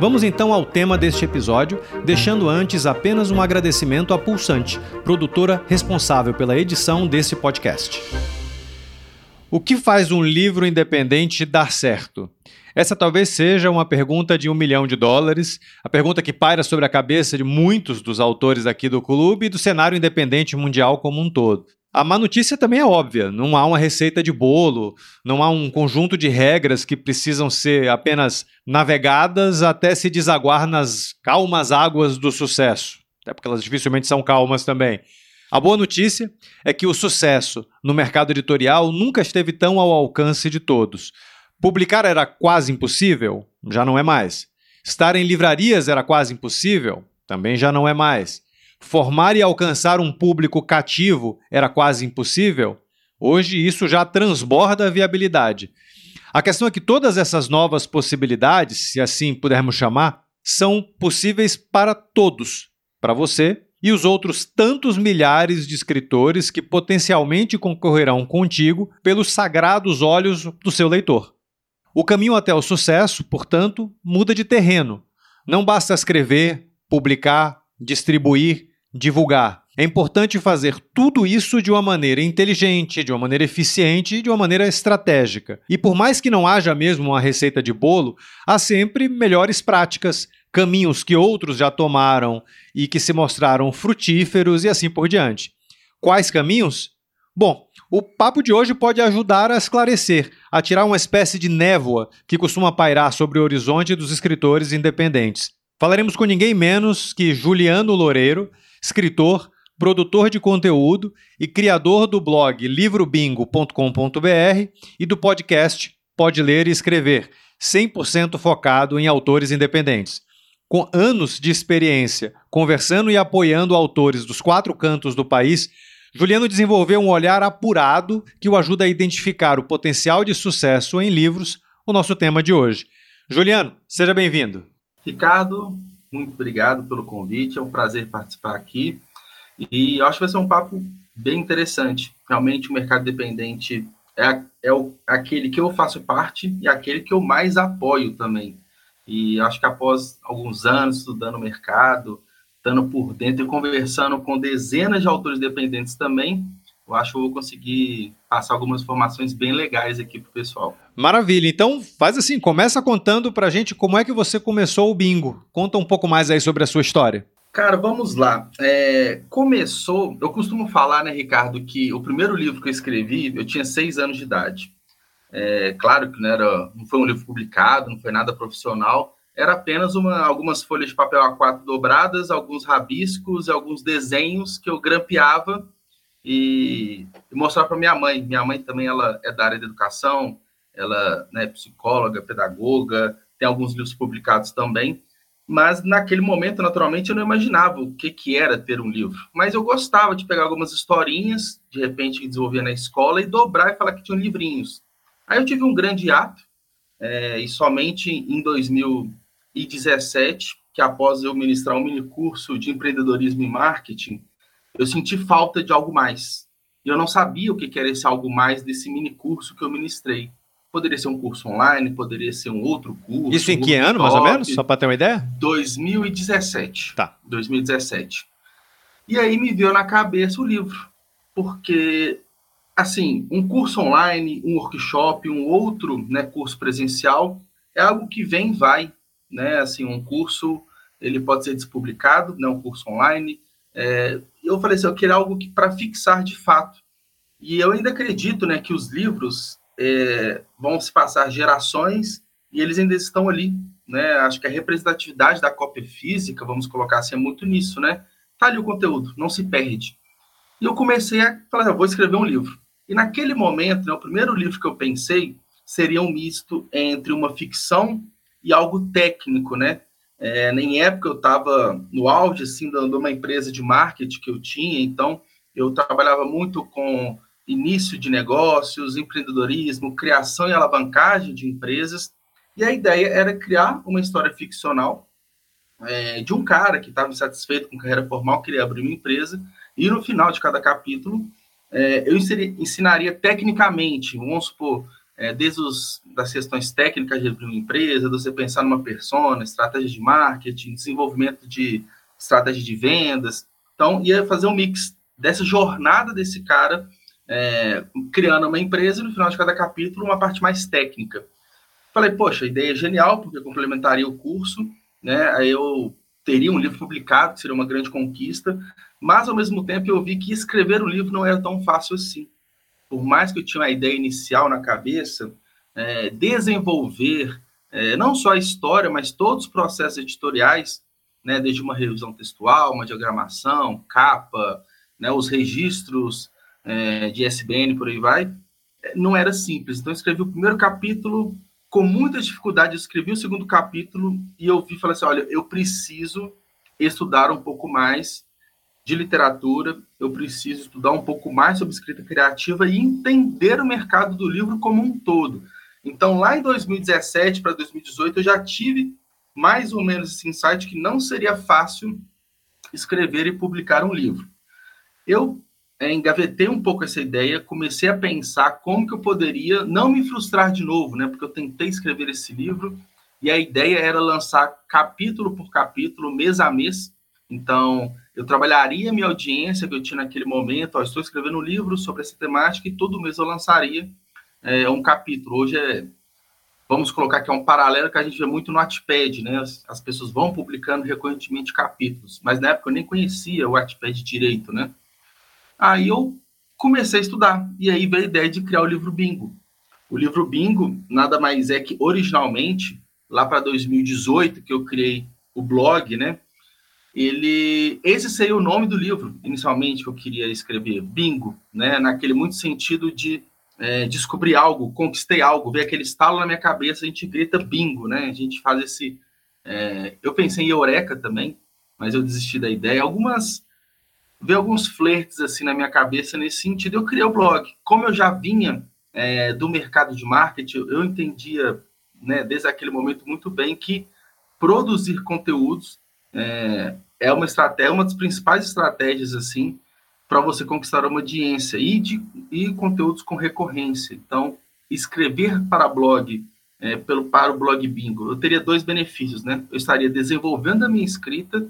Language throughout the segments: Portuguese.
Vamos então ao tema deste episódio, deixando antes apenas um agradecimento à Pulsante, produtora responsável pela edição desse podcast. O que faz um livro independente dar certo? Essa talvez seja uma pergunta de um milhão de dólares, a pergunta que paira sobre a cabeça de muitos dos autores aqui do clube e do cenário independente mundial como um todo. A má notícia também é óbvia: não há uma receita de bolo, não há um conjunto de regras que precisam ser apenas navegadas até se desaguar nas calmas águas do sucesso, até porque elas dificilmente são calmas também. A boa notícia é que o sucesso no mercado editorial nunca esteve tão ao alcance de todos. Publicar era quase impossível? Já não é mais. Estar em livrarias era quase impossível? Também já não é mais. Formar e alcançar um público cativo era quase impossível? Hoje isso já transborda a viabilidade. A questão é que todas essas novas possibilidades, se assim pudermos chamar, são possíveis para todos, para você e os outros tantos milhares de escritores que potencialmente concorrerão contigo pelos sagrados olhos do seu leitor. O caminho até o sucesso, portanto, muda de terreno. Não basta escrever, publicar, distribuir, divulgar. É importante fazer tudo isso de uma maneira inteligente, de uma maneira eficiente e de uma maneira estratégica. E por mais que não haja mesmo uma receita de bolo, há sempre melhores práticas, caminhos que outros já tomaram e que se mostraram frutíferos e assim por diante. Quais caminhos? Bom, o papo de hoje pode ajudar a esclarecer, a tirar uma espécie de névoa que costuma pairar sobre o horizonte dos escritores independentes. Falaremos com ninguém menos que Juliano Loureiro, escritor, produtor de conteúdo e criador do blog livrobingo.com.br e do podcast Pode Ler e Escrever, 100% focado em autores independentes. Com anos de experiência conversando e apoiando autores dos quatro cantos do país, Juliano desenvolveu um olhar apurado que o ajuda a identificar o potencial de sucesso em livros, o nosso tema de hoje. Juliano, seja bem-vindo. Ricardo, muito obrigado pelo convite, é um prazer participar aqui. E acho que vai ser um papo bem interessante. Realmente, o mercado dependente é, é o, aquele que eu faço parte e aquele que eu mais apoio também. E acho que após alguns anos estudando o mercado, estando por dentro e conversando com dezenas de autores dependentes também, eu acho que eu vou conseguir passar algumas informações bem legais aqui para o pessoal. Maravilha. Então, faz assim, começa contando para a gente como é que você começou o bingo. Conta um pouco mais aí sobre a sua história. Cara, vamos lá. É, começou, eu costumo falar, né, Ricardo, que o primeiro livro que eu escrevi, eu tinha seis anos de idade. É, claro que não, era, não foi um livro publicado, não foi nada profissional, era apenas uma, algumas folhas de papel A4 dobradas, alguns rabiscos e alguns desenhos que eu grampeava e, e mostrar para minha mãe. Minha mãe também ela é da área da educação, ela né, é psicóloga, pedagoga, tem alguns livros publicados também. Mas naquele momento, naturalmente, eu não imaginava o que, que era ter um livro. Mas eu gostava de pegar algumas historinhas, de repente, que desenvolvia na escola, e dobrar e falar que tinham livrinhos. Aí eu tive um grande ato, é, e somente em 2017, que após eu ministrar um mini curso de empreendedorismo e marketing, eu senti falta de algo mais. E eu não sabia o que era esse algo mais desse mini curso que eu ministrei. Poderia ser um curso online, poderia ser um outro curso. Isso em que ano, mais ou menos? Só para ter uma ideia? 2017. Tá. 2017. E aí me veio na cabeça o livro. Porque, assim, um curso online, um workshop, um outro né, curso presencial, é algo que vem e vai. Né? Assim, um curso, ele pode ser despublicado, né, um curso online, é, eu falei assim, eu queria algo para fixar de fato. E eu ainda acredito né, que os livros é, vão se passar gerações e eles ainda estão ali. Né? Acho que a representatividade da cópia física, vamos colocar assim, é muito nisso. Né? Tá ali o conteúdo, não se perde. E eu comecei a falar, eu vou escrever um livro. E naquele momento, né, o primeiro livro que eu pensei seria um misto entre uma ficção e algo técnico, né? É, em época eu estava no auge assim, de uma empresa de marketing que eu tinha, então eu trabalhava muito com início de negócios, empreendedorismo, criação e alavancagem de empresas. E a ideia era criar uma história ficcional é, de um cara que estava insatisfeito com carreira formal, queria abrir uma empresa, e no final de cada capítulo é, eu ensinaria tecnicamente, vamos supor, é, desde os, das questões técnicas de uma empresa, você pensar numa persona, estratégia de marketing, desenvolvimento de estratégia de vendas. Então, ia fazer um mix dessa jornada desse cara é, criando uma empresa e no final de cada capítulo uma parte mais técnica. Falei, poxa, a ideia é genial, porque complementaria o curso, né? Aí eu teria um livro publicado, que seria uma grande conquista, mas ao mesmo tempo eu vi que escrever um livro não era tão fácil assim. Por mais que eu tinha uma ideia inicial na cabeça, é, desenvolver é, não só a história, mas todos os processos editoriais, né, desde uma revisão textual, uma diagramação, capa, né, os registros é, de SBN, por aí vai, é, não era simples. Então, eu escrevi o primeiro capítulo com muita dificuldade, eu escrevi o segundo capítulo e eu vi e falei assim: olha, eu preciso estudar um pouco mais de literatura, eu preciso estudar um pouco mais sobre escrita criativa e entender o mercado do livro como um todo. Então, lá em 2017 para 2018, eu já tive mais ou menos esse insight que não seria fácil escrever e publicar um livro. Eu é, engavetei um pouco essa ideia, comecei a pensar como que eu poderia não me frustrar de novo, né? Porque eu tentei escrever esse livro e a ideia era lançar capítulo por capítulo, mês a mês. Então, eu trabalharia minha audiência que eu tinha naquele momento. Ó, estou escrevendo um livro sobre essa temática e todo mês eu lançaria é, um capítulo. Hoje é, vamos colocar que é um paralelo que a gente vê muito no Wattpad, né? As, as pessoas vão publicando recorrentemente capítulos, mas na época eu nem conhecia o Wattpad direito, né? Aí eu comecei a estudar, e aí veio a ideia de criar o livro Bingo. O livro Bingo nada mais é que, originalmente, lá para 2018, que eu criei o blog, né? Ele, esse seria o nome do livro, inicialmente, que eu queria escrever, Bingo, né? Naquele muito sentido de é, descobrir algo, conquistei algo, ver aquele estalo na minha cabeça, a gente grita bingo, né? A gente faz esse. É, eu pensei em Eureka também, mas eu desisti da ideia. Algumas ver alguns flertes assim na minha cabeça nesse sentido. Eu criei o blog. Como eu já vinha é, do mercado de marketing, eu entendia, né, desde aquele momento muito bem que produzir conteúdos é, é uma estratégia, uma das principais estratégias assim para você conquistar uma audiência e de e conteúdos com recorrência. Então, escrever para blog é, pelo para o blog Bingo, eu teria dois benefícios, né? Eu estaria desenvolvendo a minha escrita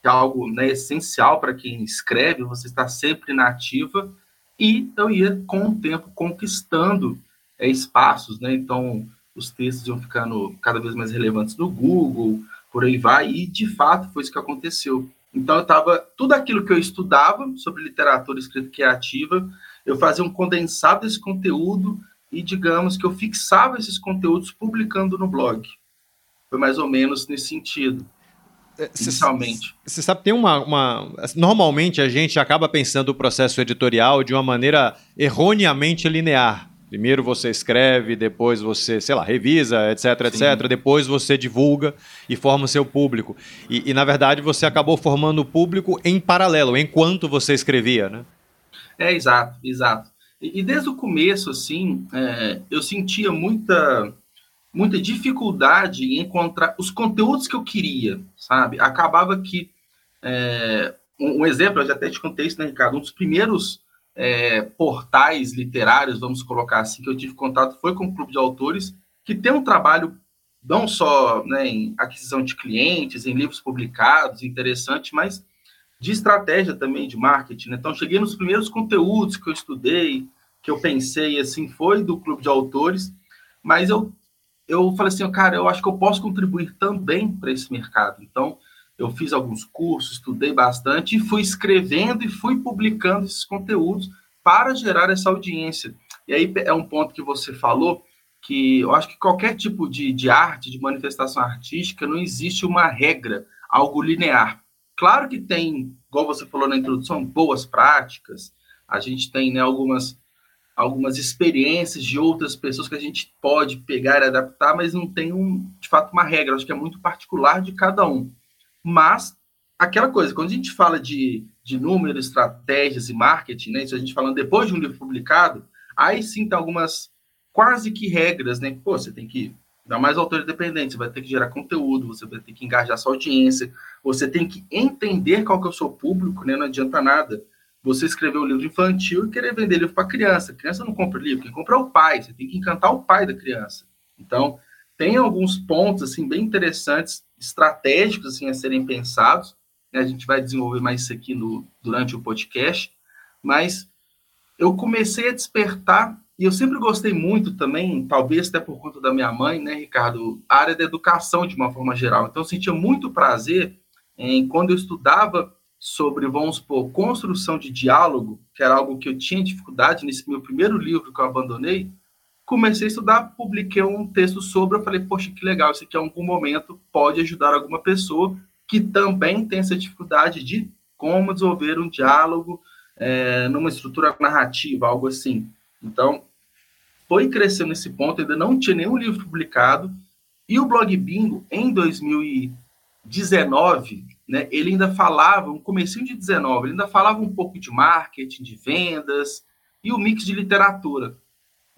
que é algo né, essencial para quem escreve, você está sempre na ativa, e eu ia, com o tempo, conquistando é, espaços, né? Então, os textos iam ficando cada vez mais relevantes no Google, por aí vai, e de fato foi isso que aconteceu. Então, eu estava, tudo aquilo que eu estudava sobre literatura escrita criativa, eu fazia um condensado desse conteúdo e, digamos, que eu fixava esses conteúdos publicando no blog. Foi mais ou menos nesse sentido. É, inicialmente. Você sabe, tem uma, uma. Normalmente a gente acaba pensando o processo editorial de uma maneira erroneamente linear. Primeiro você escreve, depois você, sei lá, revisa, etc, Sim. etc. Depois você divulga e forma o seu público. E, e, na verdade, você acabou formando o público em paralelo, enquanto você escrevia, né? É, exato, exato. E, e desde o começo, assim, é, eu sentia muita muita dificuldade em encontrar os conteúdos que eu queria, sabe? Acabava que. É, um, um, exemplo, eu já até te contei isso, né, Ricardo? Um dos primeiros é, portais literários, vamos colocar assim, que eu tive contato foi com o Clube de Autores, que tem um trabalho não só né, em aquisição de clientes, em livros publicados, interessante, mas de estratégia também, de marketing. Né? Então, cheguei nos primeiros conteúdos que eu estudei, que eu pensei, assim, foi do Clube de Autores, mas eu eu falei assim, cara, eu acho que eu posso contribuir também para esse mercado. Então, eu fiz alguns cursos, estudei bastante e fui escrevendo e fui publicando esses conteúdos para gerar essa audiência. E aí é um ponto que você falou, que eu acho que qualquer tipo de, de arte, de manifestação artística, não existe uma regra, algo linear. Claro que tem, igual você falou na introdução, boas práticas, a gente tem né, algumas algumas experiências de outras pessoas que a gente pode pegar e adaptar, mas não tem, um, de fato, uma regra. Acho que é muito particular de cada um. Mas, aquela coisa, quando a gente fala de, de números, estratégias e marketing, né, isso a gente falando depois de um livro publicado, aí sim tem algumas quase que regras, né? Pô, você tem que dar mais autor independente, você vai ter que gerar conteúdo, você vai ter que engajar sua audiência, você tem que entender qual que é o seu público, né? Não adianta nada você escrever um livro infantil e querer vender livro para criança. Criança não compra livro, quem compra é o pai, você tem que encantar o pai da criança. Então, tem alguns pontos assim bem interessantes, estratégicos assim a serem pensados. Né? A gente vai desenvolver mais isso aqui no, durante o podcast, mas eu comecei a despertar e eu sempre gostei muito também, talvez até por conta da minha mãe, né, Ricardo, a área da educação de uma forma geral. Então, eu sentia muito prazer em quando eu estudava sobre, vamos supor, construção de diálogo, que era algo que eu tinha dificuldade nesse meu primeiro livro que eu abandonei, comecei a estudar, publiquei um texto sobre, eu falei, poxa, que legal, isso aqui em algum momento pode ajudar alguma pessoa que também tem essa dificuldade de como desenvolver um diálogo é, numa estrutura narrativa, algo assim. Então, foi crescendo nesse ponto, ainda não tinha nenhum livro publicado, e o Blog Bingo, em 2019, né, ele ainda falava, no comecinho de 19, ele ainda falava um pouco de marketing, de vendas e o mix de literatura.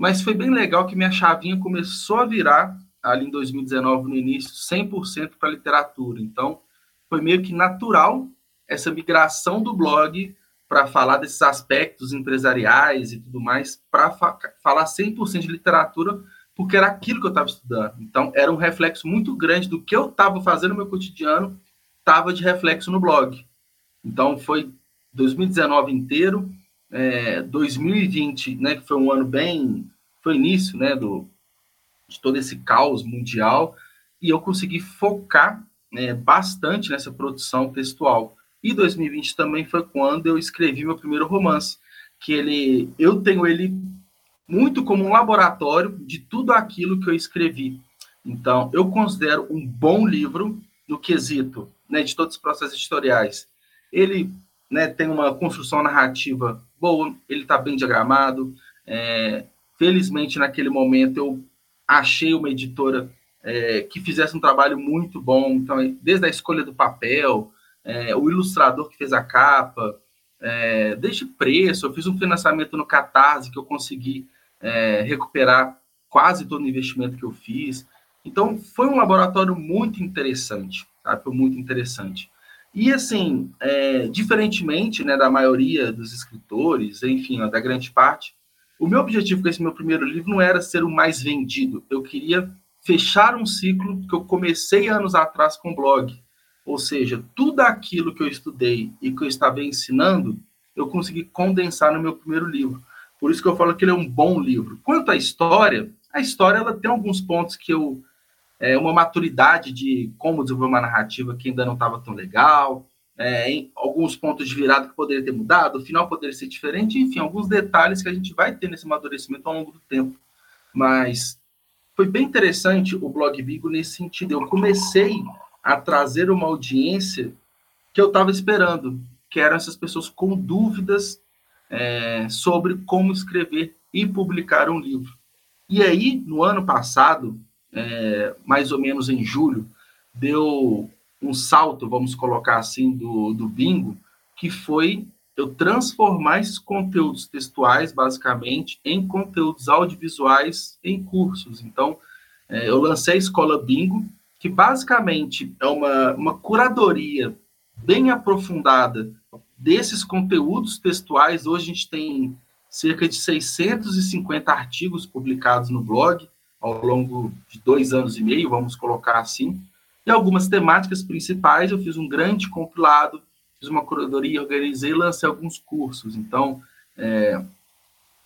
Mas foi bem legal que minha chavinha começou a virar ali em 2019, no início, 100% para literatura. Então, foi meio que natural essa migração do blog para falar desses aspectos empresariais e tudo mais, para fa falar 100% de literatura, porque era aquilo que eu estava estudando. Então, era um reflexo muito grande do que eu estava fazendo no meu cotidiano estava de reflexo no blog. Então, foi 2019 inteiro, é, 2020, né, que foi um ano bem. Foi início né, do, de todo esse caos mundial, e eu consegui focar né, bastante nessa produção textual. E 2020 também foi quando eu escrevi meu primeiro romance, que ele, eu tenho ele muito como um laboratório de tudo aquilo que eu escrevi. Então, eu considero um bom livro no quesito né, de todos os processos editoriais. Ele né, tem uma construção narrativa boa, ele está bem diagramado. É, felizmente, naquele momento, eu achei uma editora é, que fizesse um trabalho muito bom. Então, desde a escolha do papel, é, o ilustrador que fez a capa, é, desde preço, eu fiz um financiamento no Catarse que eu consegui é, recuperar quase todo o investimento que eu fiz. Então, foi um laboratório muito interessante sabe? Foi muito interessante. E, assim, é, diferentemente né, da maioria dos escritores, enfim, ó, da grande parte, o meu objetivo com esse meu primeiro livro não era ser o mais vendido. Eu queria fechar um ciclo que eu comecei anos atrás com o blog. Ou seja, tudo aquilo que eu estudei e que eu estava ensinando, eu consegui condensar no meu primeiro livro. Por isso que eu falo que ele é um bom livro. Quanto à história, a história ela tem alguns pontos que eu é, uma maturidade de como desenvolver uma narrativa que ainda não estava tão legal, é, em alguns pontos de virada que poderia ter mudado, o final poderia ser diferente, enfim, alguns detalhes que a gente vai ter nesse amadurecimento ao longo do tempo. Mas foi bem interessante o blog Bigo nesse sentido. Eu comecei a trazer uma audiência que eu estava esperando, que eram essas pessoas com dúvidas é, sobre como escrever e publicar um livro. E aí, no ano passado, é, mais ou menos em julho, deu um salto, vamos colocar assim, do, do bingo, que foi eu transformar esses conteúdos textuais, basicamente, em conteúdos audiovisuais em cursos. Então, é, eu lancei a Escola Bingo, que basicamente é uma, uma curadoria bem aprofundada desses conteúdos textuais. Hoje a gente tem cerca de 650 artigos publicados no blog, ao longo de dois anos e meio, vamos colocar assim. E algumas temáticas principais, eu fiz um grande compilado, fiz uma curadoria, organizei lancei alguns cursos. Então, é,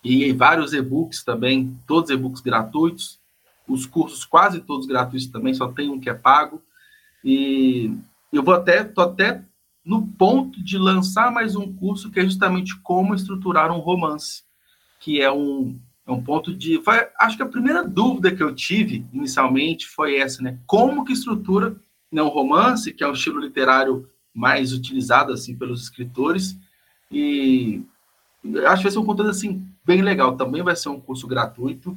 e vários e-books também, todos e-books gratuitos, os cursos quase todos gratuitos também, só tem um que é pago. E eu vou até, tô até no ponto de lançar mais um curso que é justamente como estruturar um romance, que é um, é um ponto de. Foi, acho que a primeira dúvida que eu tive inicialmente foi essa, né? Como que estrutura né, um romance, que é um estilo literário mais utilizado assim pelos escritores, e acho que vai ser um conteúdo assim bem legal. Também vai ser um curso gratuito.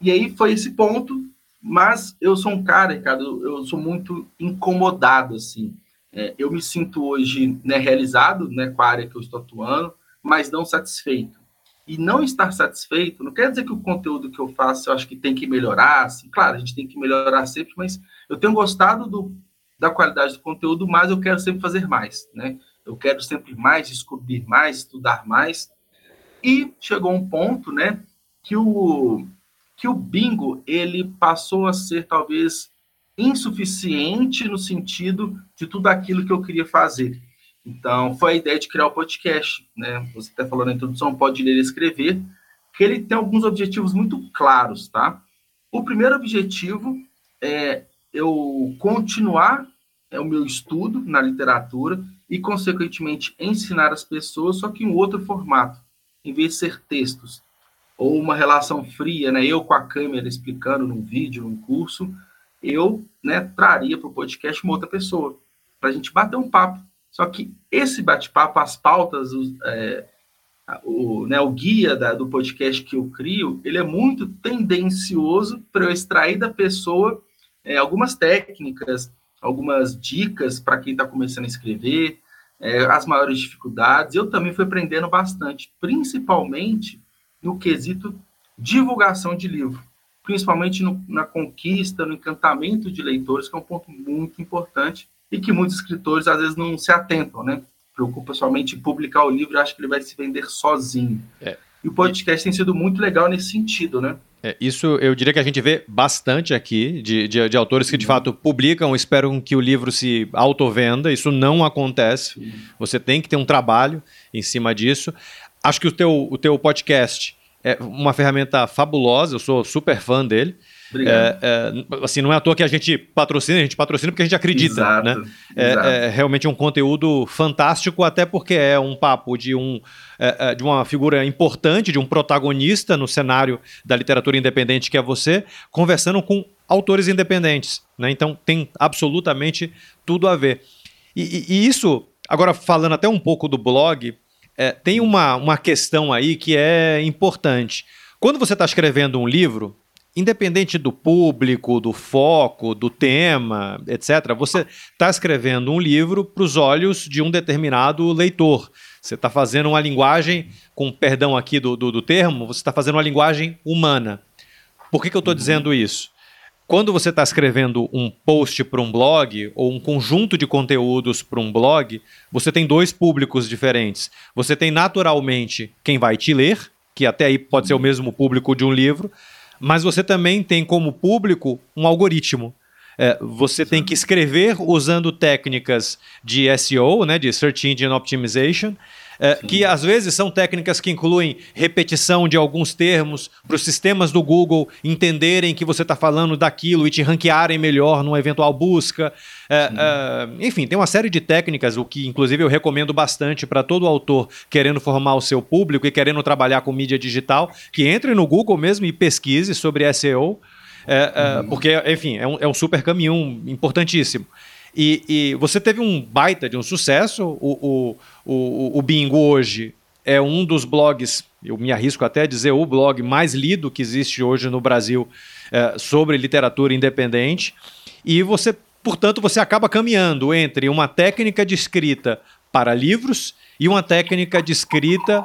E aí foi esse ponto, mas eu sou um cara, Ricardo, eu sou muito incomodado, assim. É, eu me sinto hoje né, realizado né, com a área que eu estou atuando, mas não satisfeito. E não estar satisfeito não quer dizer que o conteúdo que eu faço eu acho que tem que melhorar. Assim, claro, a gente tem que melhorar sempre, mas eu tenho gostado do, da qualidade do conteúdo, mas eu quero sempre fazer mais. Né? Eu quero sempre mais, descobrir mais, estudar mais. E chegou um ponto né, que, o, que o bingo ele passou a ser talvez insuficiente no sentido de tudo aquilo que eu queria fazer. Então, foi a ideia de criar o podcast, né? Você até falou na introdução, pode ler e escrever, que ele tem alguns objetivos muito claros, tá? O primeiro objetivo é eu continuar é o meu estudo na literatura e, consequentemente, ensinar as pessoas, só que em outro formato, em vez de ser textos ou uma relação fria, né? Eu com a câmera explicando num vídeo, num curso, eu né, traria para o podcast uma outra pessoa, para a gente bater um papo só que esse bate-papo, as pautas, é, o, né, o guia da, do podcast que eu crio, ele é muito tendencioso para eu extrair da pessoa é, algumas técnicas, algumas dicas para quem está começando a escrever, é, as maiores dificuldades. Eu também fui aprendendo bastante, principalmente no quesito divulgação de livro, principalmente no, na conquista, no encantamento de leitores, que é um ponto muito importante e que muitos escritores às vezes não se atentam, né? Preocupa somente em publicar o livro e acha que ele vai se vender sozinho. É. E o podcast tem sido muito legal nesse sentido, né? É, isso eu diria que a gente vê bastante aqui, de, de, de autores que de fato publicam, esperam que o livro se auto-venda. Isso não acontece. Você tem que ter um trabalho em cima disso. Acho que o teu, o teu podcast é uma ferramenta fabulosa, eu sou super fã dele. É, é, assim, não é à toa que a gente patrocina, a gente patrocina porque a gente acredita, exato, né? É, é, realmente um conteúdo fantástico, até porque é um papo de, um, é, é, de uma figura importante, de um protagonista no cenário da literatura independente que é você, conversando com autores independentes, né? Então tem absolutamente tudo a ver. E, e, e isso, agora falando até um pouco do blog, é, tem uma, uma questão aí que é importante. Quando você está escrevendo um livro, independente do público, do foco, do tema, etc., você está escrevendo um livro para os olhos de um determinado leitor. Você está fazendo uma linguagem, com perdão aqui do, do, do termo, você está fazendo uma linguagem humana. Por que, que eu estou uhum. dizendo isso? Quando você está escrevendo um post para um blog ou um conjunto de conteúdos para um blog, você tem dois públicos diferentes. Você tem naturalmente quem vai te ler, que até aí pode ser o mesmo público de um livro, mas você também tem como público um algoritmo. É, você tem que escrever usando técnicas de SEO, né, de Search Engine Optimization, é, que às vezes são técnicas que incluem repetição de alguns termos para os sistemas do Google entenderem que você está falando daquilo e te ranquearem melhor numa eventual busca. É, é, enfim, tem uma série de técnicas, o que inclusive eu recomendo bastante para todo autor querendo formar o seu público e querendo trabalhar com mídia digital, que entre no Google mesmo e pesquise sobre SEO. É, é, uhum. Porque, enfim, é um, é um super caminhão importantíssimo. E, e, você teve um baita de um sucesso. O, o, o, o, Bingo hoje é um dos blogs, eu me arrisco até a dizer o blog mais lido que existe hoje no Brasil é, sobre literatura independente. E você, portanto, você acaba caminhando entre uma técnica de escrita para livros e uma técnica de escrita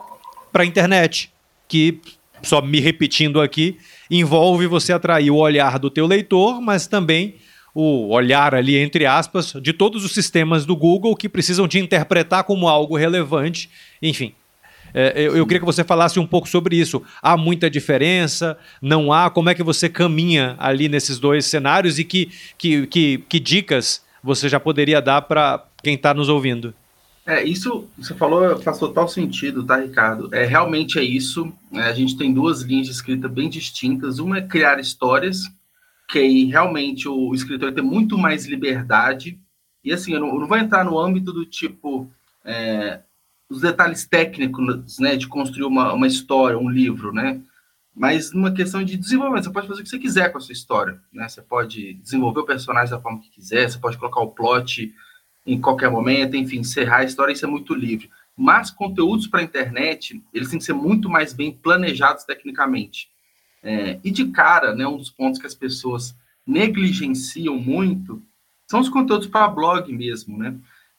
para a internet, que, só me repetindo aqui, envolve você atrair o olhar do teu leitor, mas também o olhar ali, entre aspas, de todos os sistemas do Google que precisam te interpretar como algo relevante. Enfim, é, eu, eu, queria que você falasse um pouco sobre isso. Há muita diferença? Não há? Como é que você caminha ali nesses dois cenários e que, que, que, que dicas você já poderia dar para quem está nos ouvindo? É, isso você falou faz total sentido, tá, Ricardo? É, realmente é isso. É, a gente tem duas linhas de escrita bem distintas. Uma é criar histórias, que aí realmente o escritor tem muito mais liberdade. E assim, eu não, eu não vou entrar no âmbito do tipo é, os detalhes técnicos, né, de construir uma, uma história, um livro, né? Mas numa questão de desenvolvimento, você pode fazer o que você quiser com a sua história, né? Você pode desenvolver o personagem da forma que quiser, você pode colocar o plot em qualquer momento, enfim, encerrar a história, isso é muito livre. Mas conteúdos para a internet, eles têm que ser muito mais bem planejados tecnicamente. É, e de cara, né, um dos pontos que as pessoas negligenciam muito são os conteúdos para blog mesmo, né?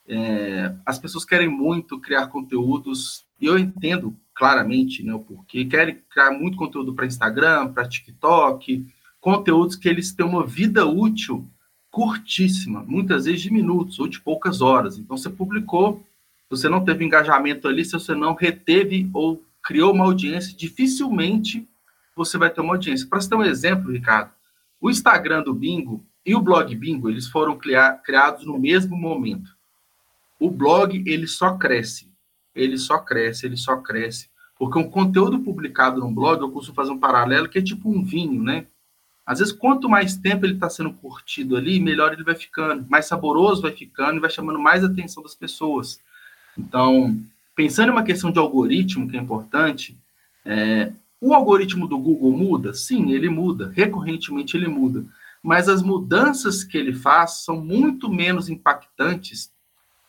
É, as pessoas querem muito criar conteúdos, e eu entendo claramente né, o porquê, querem criar muito conteúdo para Instagram, para TikTok, conteúdos que eles têm uma vida útil curtíssima, muitas vezes de minutos ou de poucas horas. Então, você publicou, você não teve engajamento ali, se você não reteve ou criou uma audiência, dificilmente você vai ter uma audiência. Para ter um exemplo, Ricardo, o Instagram do Bingo e o blog Bingo, eles foram criados no mesmo momento. O blog, ele só cresce. Ele só cresce, ele só cresce. Porque um conteúdo publicado no blog, eu costumo fazer um paralelo, que é tipo um vinho, né? Às vezes, quanto mais tempo ele está sendo curtido ali, melhor ele vai ficando, mais saboroso vai ficando e vai chamando mais atenção das pessoas. Então, pensando em uma questão de algoritmo, que é importante, é, o algoritmo do Google muda? Sim, ele muda. Recorrentemente ele muda. Mas as mudanças que ele faz são muito menos impactantes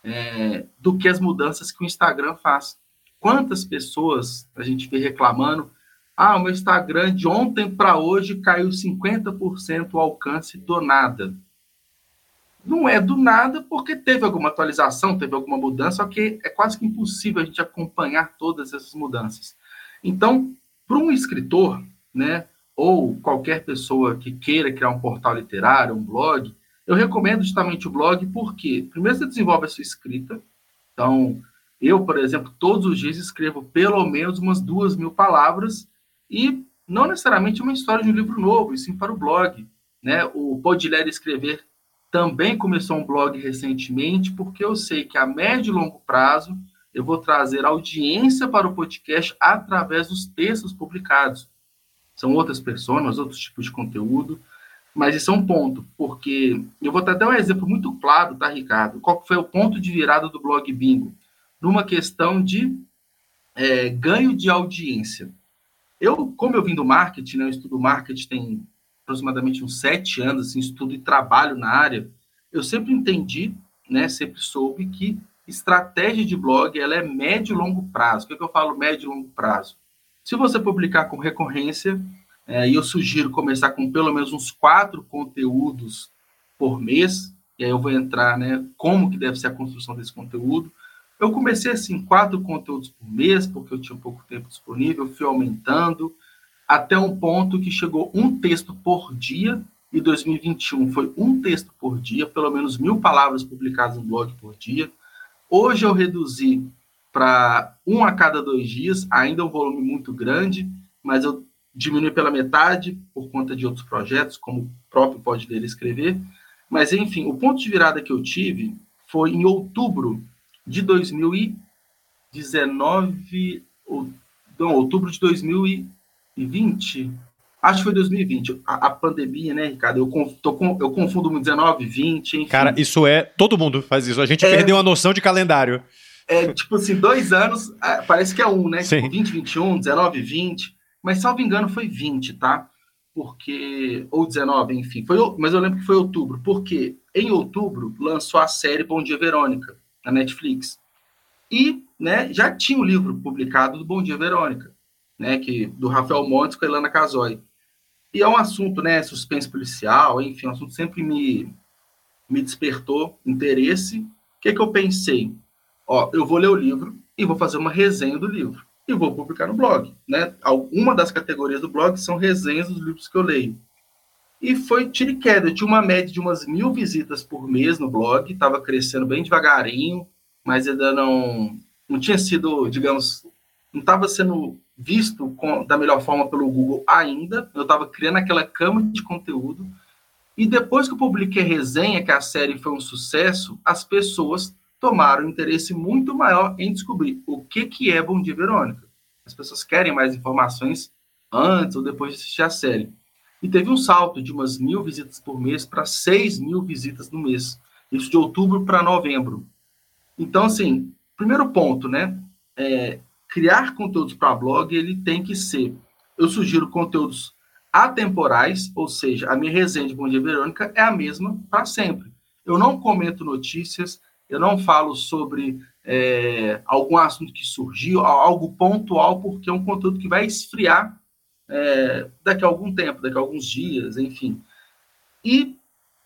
é, do que as mudanças que o Instagram faz. Quantas pessoas a gente vê reclamando ah, o meu Instagram de ontem para hoje caiu 50% o alcance do nada. Não é do nada porque teve alguma atualização, teve alguma mudança, só que é quase que impossível a gente acompanhar todas essas mudanças. Então, para um escritor, né, ou qualquer pessoa que queira criar um portal literário, um blog, eu recomendo justamente o blog porque, primeiro, você desenvolve a sua escrita. Então, eu, por exemplo, todos os dias escrevo pelo menos umas duas mil palavras e não necessariamente uma história de um livro novo, e sim para o blog. Né? O Pode Escrever também começou um blog recentemente, porque eu sei que a médio e longo prazo eu vou trazer audiência para o podcast através dos textos publicados. São outras pessoas, outros tipos de conteúdo, mas isso é um ponto, porque eu vou dar um exemplo muito claro, tá, Ricardo? Qual foi o ponto de virada do blog Bingo? Numa questão de é, ganho de audiência. Eu, como eu vim do marketing, né, eu estudo marketing tem aproximadamente uns sete anos, assim, estudo e trabalho na área, eu sempre entendi, né, sempre soube que estratégia de blog ela é médio e longo prazo. O que, é que eu falo médio e longo prazo? Se você publicar com recorrência, é, e eu sugiro começar com pelo menos uns quatro conteúdos por mês, e aí eu vou entrar, né, como que deve ser a construção desse conteúdo, eu comecei assim, quatro conteúdos por mês, porque eu tinha pouco tempo disponível, fui aumentando, até um ponto que chegou um texto por dia, e 2021 foi um texto por dia, pelo menos mil palavras publicadas no blog por dia. Hoje eu reduzi para um a cada dois dias, ainda é um volume muito grande, mas eu diminui pela metade por conta de outros projetos, como o próprio Pode Ler Escrever. Mas, enfim, o ponto de virada que eu tive foi em outubro de 2019, ou, não, outubro de 2020, acho que foi 2020, a, a pandemia, né, Ricardo? Eu, tô, eu confundo 19, 20, enfim. Cara, isso é, todo mundo faz isso, a gente é, perdeu a noção de calendário. É, tipo assim, dois anos, é, parece que é um, né? Sim. Tipo, 20, 21, 19, 20, mas salvo engano foi 20, tá? Porque, ou 19, enfim, foi, mas eu lembro que foi outubro, porque em outubro lançou a série Bom Dia Verônica, na Netflix. E né, já tinha o um livro publicado do Bom Dia Verônica, né, que, do Rafael Montes com a Ilana Casoy. E é um assunto, né, suspense policial, enfim, um assunto sempre me, me despertou interesse. O que, que eu pensei? Ó, eu vou ler o livro e vou fazer uma resenha do livro. E vou publicar no blog, né? Uma das categorias do blog são resenhas dos livros que eu leio. E foi tiro e queda. Eu tinha uma média de umas mil visitas por mês no blog, estava crescendo bem devagarinho, mas ainda não, não tinha sido, digamos, não estava sendo visto com, da melhor forma pelo Google ainda. Eu estava criando aquela cama de conteúdo. E depois que eu publiquei a resenha, que a série foi um sucesso, as pessoas tomaram um interesse muito maior em descobrir o que, que é Bom Dia Verônica. As pessoas querem mais informações antes ou depois de assistir a série. E teve um salto de umas mil visitas por mês para seis mil visitas no mês. Isso de outubro para novembro. Então, assim, primeiro ponto, né? É, criar conteúdos para blog, ele tem que ser. Eu sugiro conteúdos atemporais, ou seja, a minha resenha de Bom Dia Verônica é a mesma para sempre. Eu não comento notícias, eu não falo sobre é, algum assunto que surgiu, algo pontual, porque é um conteúdo que vai esfriar é, daqui a algum tempo, daqui a alguns dias, enfim. E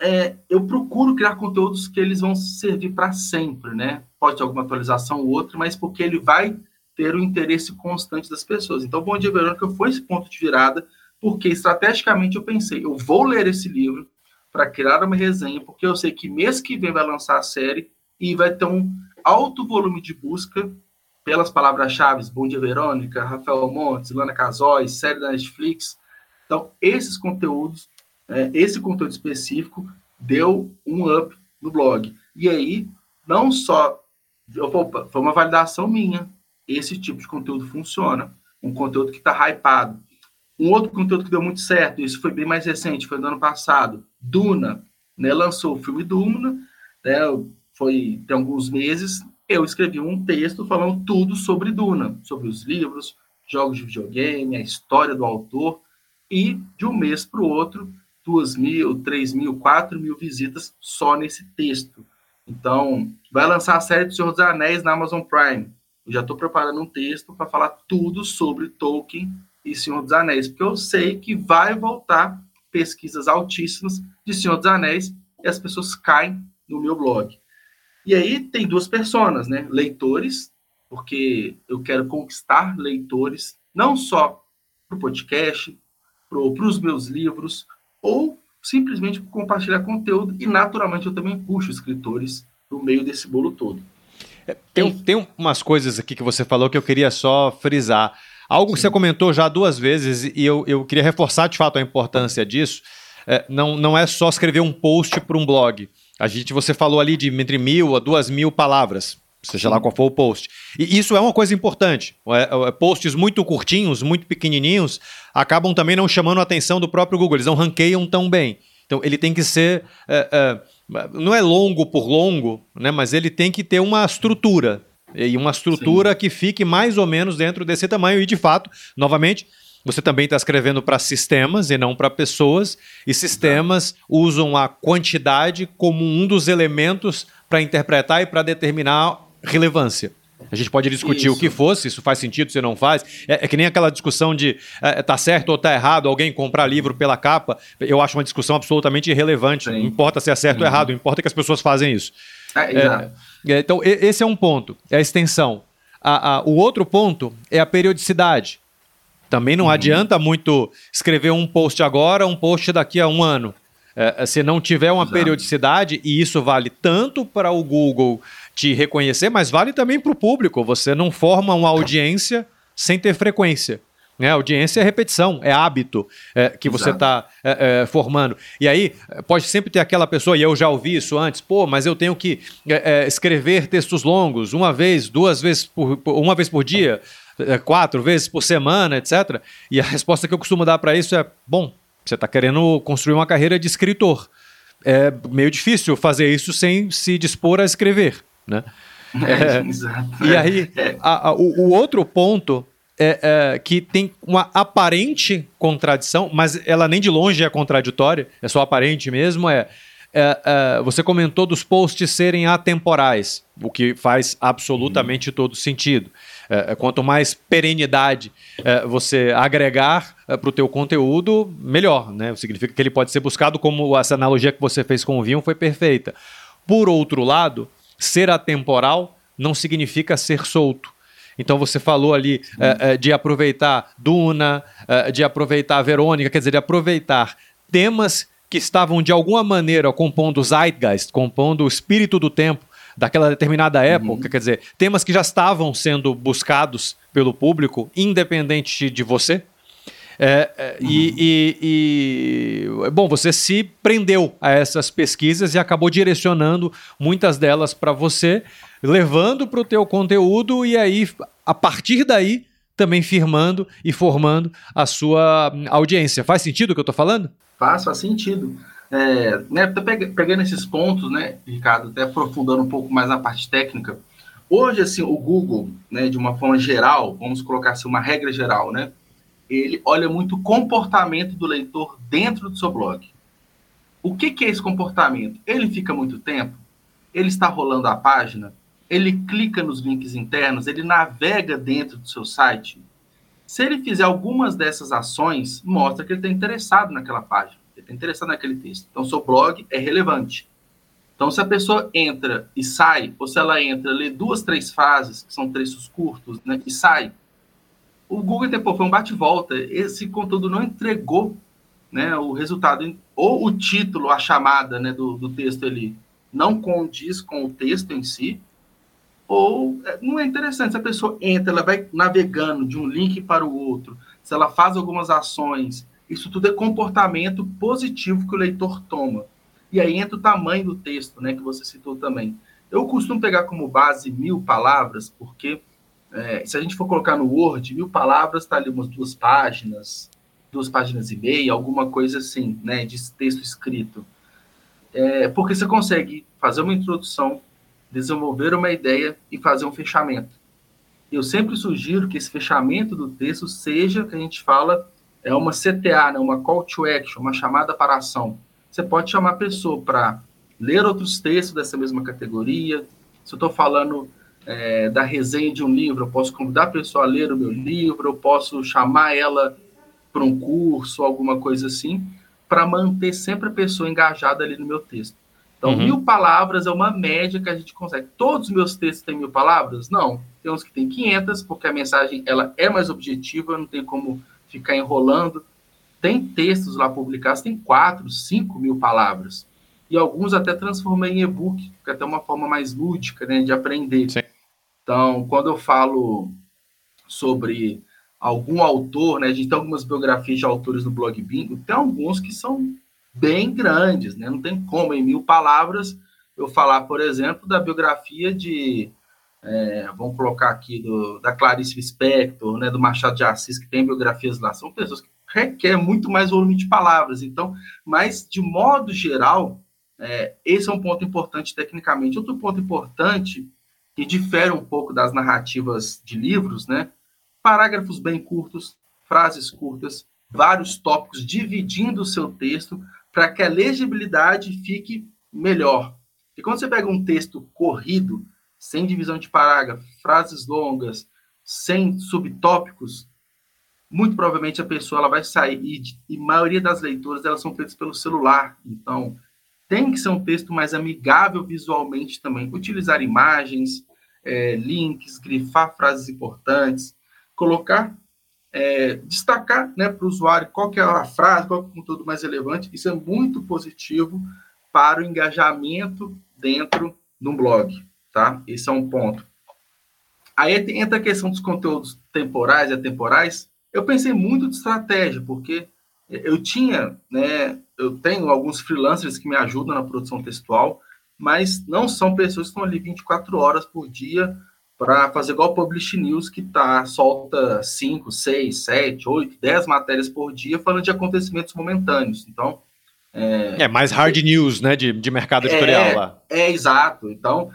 é, eu procuro criar conteúdos que eles vão servir para sempre, né? Pode ter alguma atualização ou outra, mas porque ele vai ter o interesse constante das pessoas. Então, Bom Dia Verônica foi esse ponto de virada, porque estrategicamente eu pensei, eu vou ler esse livro para criar uma resenha, porque eu sei que mês que vem vai lançar a série e vai ter um alto volume de busca pelas palavras-chave Bom Dia Verônica, Rafael Montes, Lana Casóis, série da Netflix. Então, esses conteúdos, é, esse conteúdo específico deu um up no blog. E aí, não só opa, foi uma validação minha, esse tipo de conteúdo funciona. Um conteúdo que está hypado. Um outro conteúdo que deu muito certo, isso foi bem mais recente, foi no ano passado, Duna, né, lançou o filme Duna, né, foi tem alguns meses, eu escrevi um texto falando tudo sobre Duna, sobre os livros, jogos de videogame, a história do autor, e de um mês para o outro, duas mil, três mil, quatro mil visitas só nesse texto. Então, vai lançar a série do Senhor dos Anéis na Amazon Prime. Eu já estou preparando um texto para falar tudo sobre Tolkien e Senhor dos Anéis, porque eu sei que vai voltar pesquisas altíssimas de Senhor dos Anéis e as pessoas caem no meu blog. E aí tem duas personas, né? Leitores, porque eu quero conquistar leitores, não só para o podcast, para os meus livros, ou simplesmente compartilhar conteúdo, e naturalmente eu também puxo escritores no meio desse bolo todo. É, tem, tem umas coisas aqui que você falou que eu queria só frisar. Algo Sim. que você comentou já duas vezes, e eu, eu queria reforçar de fato a importância disso. É, não, não é só escrever um post para um blog. A gente, você falou ali de entre mil a duas mil palavras, seja lá qual for o post. E isso é uma coisa importante. É, é, posts muito curtinhos, muito pequenininhos, acabam também não chamando a atenção do próprio Google. Eles não ranqueiam tão bem. Então ele tem que ser é, é, não é longo por longo, né? Mas ele tem que ter uma estrutura e uma estrutura Sim. que fique mais ou menos dentro desse tamanho. E de fato, novamente, você também está escrevendo para sistemas e não para pessoas, e sistemas usam a quantidade como um dos elementos para interpretar e para determinar relevância. A gente pode discutir isso. o que fosse, isso faz sentido, se não faz. É, é que nem aquela discussão de é, tá certo ou tá errado alguém comprar livro pela capa. Eu acho uma discussão absolutamente irrelevante. Sim. Não importa se é certo Sim. ou errado, importa que as pessoas fazem isso. É, é, é então, esse é um ponto, é a extensão. A, a, o outro ponto é a periodicidade. Também não uhum. adianta muito escrever um post agora, um post daqui a um ano. É, se não tiver uma Exato. periodicidade, e isso vale tanto para o Google te reconhecer, mas vale também para o público. Você não forma uma audiência sem ter frequência. Né? Audiência é repetição, é hábito é, que você está é, é, formando. E aí, pode sempre ter aquela pessoa, e eu já ouvi isso antes, pô, mas eu tenho que é, é, escrever textos longos, uma vez, duas vezes por, uma vez por dia, é, quatro vezes por semana, etc. E a resposta que eu costumo dar para isso é: bom, você está querendo construir uma carreira de escritor. É meio difícil fazer isso sem se dispor a escrever. Né? É, exato. E aí, é. a, a, o, o, outro ponto é, é, que tem uma aparente contradição, mas ela nem de longe é contraditória, é só aparente mesmo, é, é, é você comentou dos posts serem atemporais, o que faz absolutamente todo sentido. É, quanto mais perenidade você agregar para o teu conteúdo, melhor, né? Significa que ele pode ser buscado como essa analogia que você fez com o vinho foi perfeita. Por outro lado, Ser atemporal não significa ser solto. Então você falou ali é, é, de aproveitar Duna, é, de aproveitar Verônica, quer dizer, de aproveitar temas que estavam de alguma maneira compondo o zeitgeist, compondo o espírito do tempo daquela determinada época, uhum. quer dizer, temas que já estavam sendo buscados pelo público, independente de você, é, é, uhum. e, e, e, bom, você se prendeu a essas pesquisas e acabou direcionando muitas delas para você, levando para o teu conteúdo e aí, a partir daí, também firmando e formando a sua audiência. Faz sentido o que eu estou falando? Faz, faz sentido. É, né, pegando esses pontos, né, Ricardo, até aprofundando um pouco mais na parte técnica, hoje, assim, o Google, né, de uma forma geral, vamos colocar assim, uma regra geral, né, ele olha muito o comportamento do leitor dentro do seu blog. O que, que é esse comportamento? Ele fica muito tempo? ele está rolando a página, ele clica nos links internos, ele navega dentro do seu site. Se ele fizer algumas dessas ações, mostra que ele está interessado naquela página, ele está interessado naquele texto. Então, seu blog é relevante. Então, se a pessoa entra e sai, ou se ela entra, lê duas, três frases, que são textos curtos, né, e sai, o Google pô, foi um bate-volta. Esse conteúdo não entregou né, o resultado, ou o título, a chamada né, do, do texto ali, não condiz com o texto em si, ou é, não é interessante. Se a pessoa entra, ela vai navegando de um link para o outro, se ela faz algumas ações, isso tudo é comportamento positivo que o leitor toma. E aí entra o tamanho do texto, né, que você citou também. Eu costumo pegar como base mil palavras, porque é, se a gente for colocar no Word, mil palavras está ali umas duas páginas, duas páginas e meia, alguma coisa assim, né, de texto escrito. É, porque você consegue fazer uma introdução, desenvolver uma ideia e fazer um fechamento. Eu sempre sugiro que esse fechamento do texto seja, que a gente fala, é uma CTA, né, uma call to action, uma chamada para ação. Você pode chamar a pessoa para ler outros textos dessa mesma categoria. Se eu estou falando é, da resenha de um livro, eu posso convidar a pessoa a ler o meu livro, eu posso chamar ela para um curso, alguma coisa assim, para manter sempre a pessoa engajada ali no meu texto. Então, uhum. mil palavras é uma média que a gente consegue. Todos os meus textos têm mil palavras? Não. Tem uns que têm 500, porque a mensagem ela é mais objetiva, não tem como ficar enrolando. Tem textos lá publicados, tem 4, 5 mil palavras. E alguns até transformei em e-book, que é até uma forma mais lúdica né, de aprender. Sim. Então, quando eu falo sobre algum autor, né, a gente tem algumas biografias de autores no blog Bingo, tem alguns que são bem grandes, né? Não tem como, em mil palavras, eu falar, por exemplo, da biografia de, é, vamos colocar aqui, do, da Clarice Lispector, né, do Machado de Assis, que tem biografias lá, são pessoas que requer muito mais volume de palavras, então, mas, de modo geral, é, esse é um ponto importante tecnicamente. Outro ponto importante, que difere um pouco das narrativas de livros, né, parágrafos bem curtos, frases curtas, vários tópicos, dividindo o seu texto para que a legibilidade fique melhor. E quando você pega um texto corrido, sem divisão de parágrafo, frases longas, sem subtópicos, muito provavelmente a pessoa ela vai sair e, e maioria das leituras elas são feitas pelo celular. Então, tem que ser um texto mais amigável visualmente também. Utilizar imagens, é, links, grifar frases importantes, colocar é, destacar né, para o usuário qual que é a frase, qual é o conteúdo mais relevante. Isso é muito positivo para o engajamento dentro de um blog, tá? Esse é um ponto. Aí entra a questão dos conteúdos temporais e atemporais. Eu pensei muito de estratégia, porque eu tinha, né, eu tenho alguns freelancers que me ajudam na produção textual, mas não são pessoas que estão ali 24 horas por dia para fazer igual o Publish News, que tá, solta 5, 6, 7, 8, 10 matérias por dia falando de acontecimentos momentâneos. Então. É, é mais hard news, né? De, de mercado editorial é, lá. É, exato. Então,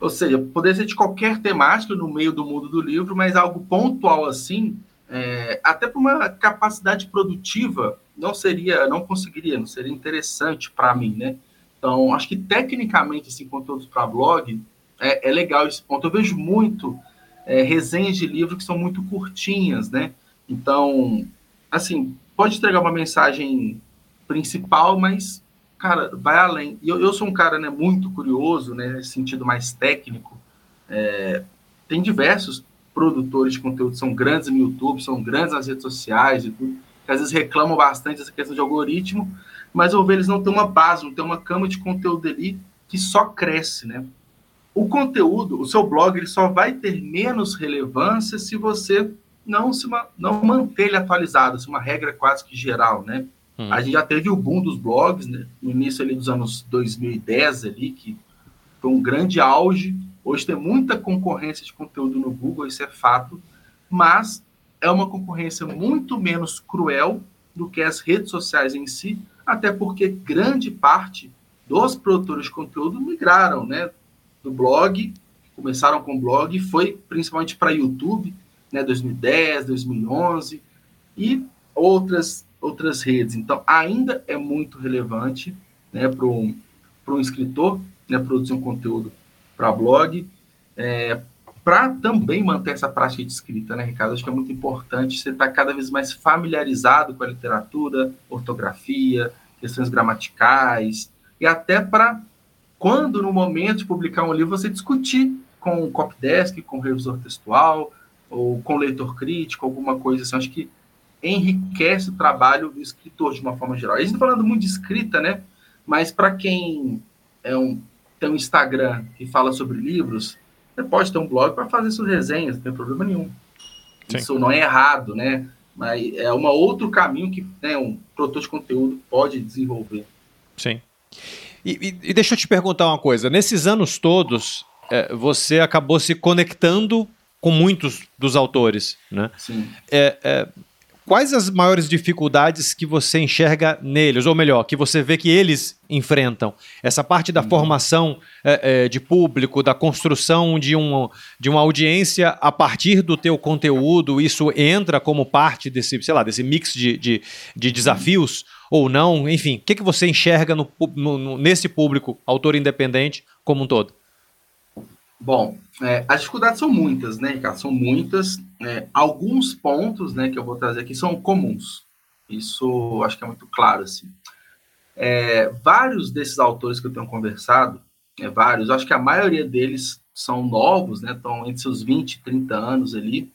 ou seja, poderia ser de qualquer temática no meio do mundo do livro, mas algo pontual assim, é, até para uma capacidade produtiva, não seria, não conseguiria, não seria interessante para mim, né? Então, acho que tecnicamente, assim, conteúdos para blog, é, é legal esse ponto. Eu vejo muito é, resenhas de livro que são muito curtinhas, né? Então, assim, pode entregar uma mensagem principal, mas, cara, vai além. E eu, eu sou um cara né, muito curioso, né, nesse sentido mais técnico. É, tem diversos produtores de conteúdo, são grandes no YouTube, são grandes nas redes sociais e tudo, que às vezes reclamam bastante dessa questão de algoritmo, mas eu vejo eles não têm uma base, não têm uma cama de conteúdo ali que só cresce, né? o conteúdo, o seu blog, ele só vai ter menos relevância se você não se não manter ele atualizado, assim, uma regra quase que geral, né? Hum. A gente já teve o boom dos blogs, né? No início ali dos anos 2010 ali, que foi um grande auge. Hoje tem muita concorrência de conteúdo no Google, isso é fato, mas é uma concorrência muito menos cruel do que as redes sociais em si, até porque grande parte dos produtores de conteúdo migraram, né? do blog, começaram com blog, foi principalmente para YouTube, né, 2010, 2011 e outras outras redes. Então, ainda é muito relevante, né, para um, um escritor né, produzir um conteúdo para blog, é, para também manter essa prática de escrita, né, Ricardo? Acho que é muito importante você estar tá cada vez mais familiarizado com a literatura, ortografia, questões gramaticais, e até para, quando no momento de publicar um livro, você discutir com o copydesk, com o revisor textual, ou com o leitor crítico, alguma coisa assim. Acho que enriquece o trabalho do escritor de uma forma geral. A gente está falando muito de escrita, né? Mas para quem é um, tem um Instagram que fala sobre livros, você pode ter um blog para fazer suas resenhas, não tem problema nenhum. Sim. Isso não é errado, né? Mas é um outro caminho que né, um produtor de conteúdo pode desenvolver. Sim. E, e, e deixa eu te perguntar uma coisa. Nesses anos todos, é, você acabou se conectando com muitos dos autores, né? Sim. É, é, Quais as maiores dificuldades que você enxerga neles, ou melhor, que você vê que eles enfrentam? Essa parte da uhum. formação é, é, de público, da construção de, um, de uma audiência a partir do teu conteúdo, isso entra como parte desse, sei lá, desse mix de, de, de desafios ou não? Enfim, o que, que você enxerga no, no, nesse público, autor independente, como um todo? Bom, é, as dificuldades são muitas, né, Ricardo? São muitas. É, alguns pontos, né, que eu vou trazer aqui são comuns. Isso acho que é muito claro, assim. É, vários desses autores que eu tenho conversado, é, vários, acho que a maioria deles são novos, né, estão entre seus 20 e 30 anos ali.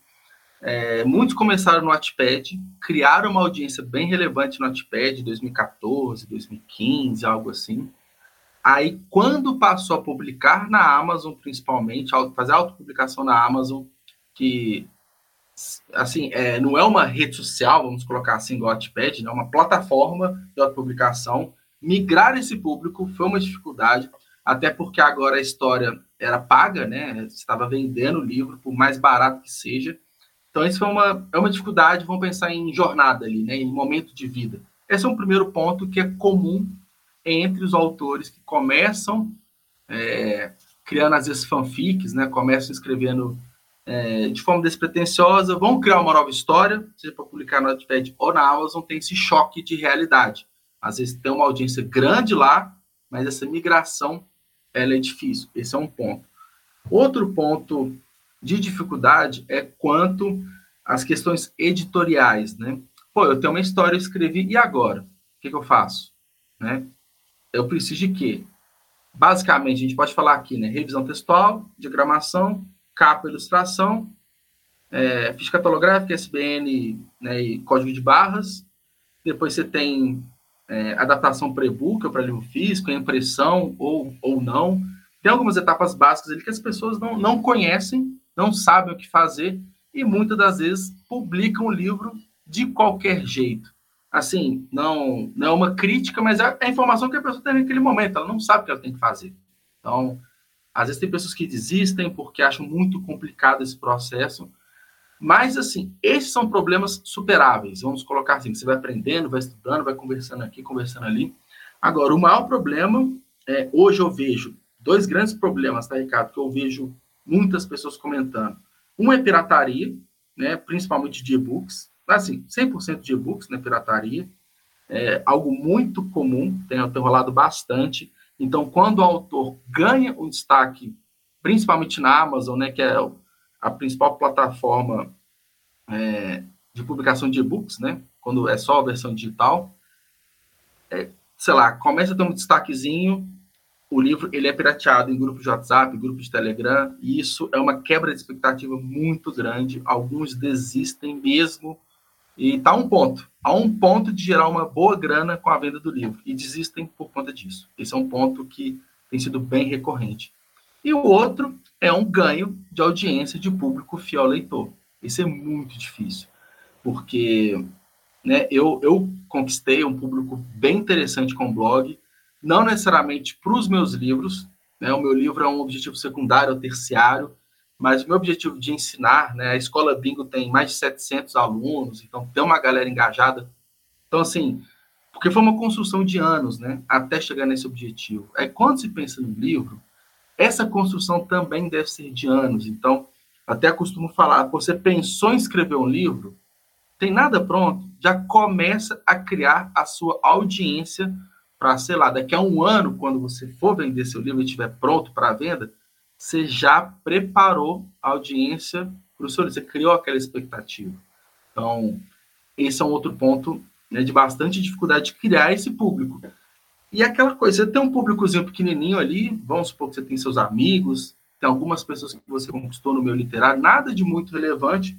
É, muitos começaram no Wattpad, criaram uma audiência bem relevante no Wattpad, 2014, 2015, algo assim. Aí, quando passou a publicar na Amazon, principalmente, fazer autopublicação na Amazon, que, assim, é, não é uma rede social, vamos colocar assim, do Wattpad, é uma plataforma de autopublicação, migrar esse público foi uma dificuldade, até porque agora a história era paga, né? estava vendendo o livro, por mais barato que seja. Então, isso foi uma, é uma dificuldade, vamos pensar em jornada ali, né? em momento de vida. Esse é um primeiro ponto que é comum entre os autores que começam é, criando, às vezes, fanfics, né? começam escrevendo é, de forma despretensiosa, vão criar uma nova história, seja para publicar no Wattpad ou na Amazon, tem esse choque de realidade. Às vezes tem uma audiência grande lá, mas essa migração ela é difícil. Esse é um ponto. Outro ponto de dificuldade é quanto às questões editoriais, né? Pô, eu tenho uma história, eu escrevi, e agora? O que, que eu faço? Né? Eu preciso de quê? Basicamente, a gente pode falar aqui, né? Revisão textual, diagramação, capa, ilustração, é, ficha catalográfica, SBN né, e código de barras. Depois você tem é, adaptação ou para livro físico, impressão ou, ou não. Tem algumas etapas básicas ali que as pessoas não, não conhecem, não sabem o que fazer e muitas das vezes publicam o livro de qualquer jeito assim, não, não é uma crítica, mas é a informação que a pessoa tem naquele momento, ela não sabe o que ela tem que fazer. Então, às vezes tem pessoas que desistem porque acham muito complicado esse processo, mas, assim, esses são problemas superáveis, vamos colocar assim, você vai aprendendo, vai estudando, vai conversando aqui, conversando ali. Agora, o maior problema, é, hoje eu vejo dois grandes problemas, tá, Ricardo, que eu vejo muitas pessoas comentando. Um é pirataria, né, principalmente de e-books, assim, 100% de e-books, né, pirataria, é algo muito comum, tem, tem rolado bastante. Então, quando o autor ganha um destaque, principalmente na Amazon, né, que é a principal plataforma é, de publicação de e-books, né, quando é só a versão digital, é, sei lá, começa a ter um destaquezinho, o livro ele é pirateado em grupos de WhatsApp, grupos de Telegram, e isso é uma quebra de expectativa muito grande. Alguns desistem mesmo e está um ponto, a um ponto de gerar uma boa grana com a venda do livro. E desistem por conta disso. Esse é um ponto que tem sido bem recorrente. E o outro é um ganho de audiência de público fiel leitor. Isso é muito difícil, porque né, eu, eu conquistei um público bem interessante com o blog, não necessariamente para os meus livros, né, o meu livro é um objetivo secundário ou terciário, mas o meu objetivo de ensinar, né, a escola Bingo tem mais de 700 alunos, então tem uma galera engajada. Então, assim, porque foi uma construção de anos, né, até chegar nesse objetivo. É quando se pensa no livro, essa construção também deve ser de anos. Então, até costumo falar, você pensou em escrever um livro, tem nada pronto, já começa a criar a sua audiência para, sei lá, daqui a um ano, quando você for vender seu livro e estiver pronto para venda, você já preparou a audiência para o seu livro, você criou aquela expectativa. Então, esse é um outro ponto né, de bastante dificuldade de criar esse público. E aquela coisa, você tem um públicozinho pequenininho ali, vamos supor que você tem seus amigos, tem algumas pessoas que você conquistou no meu literário, nada de muito relevante,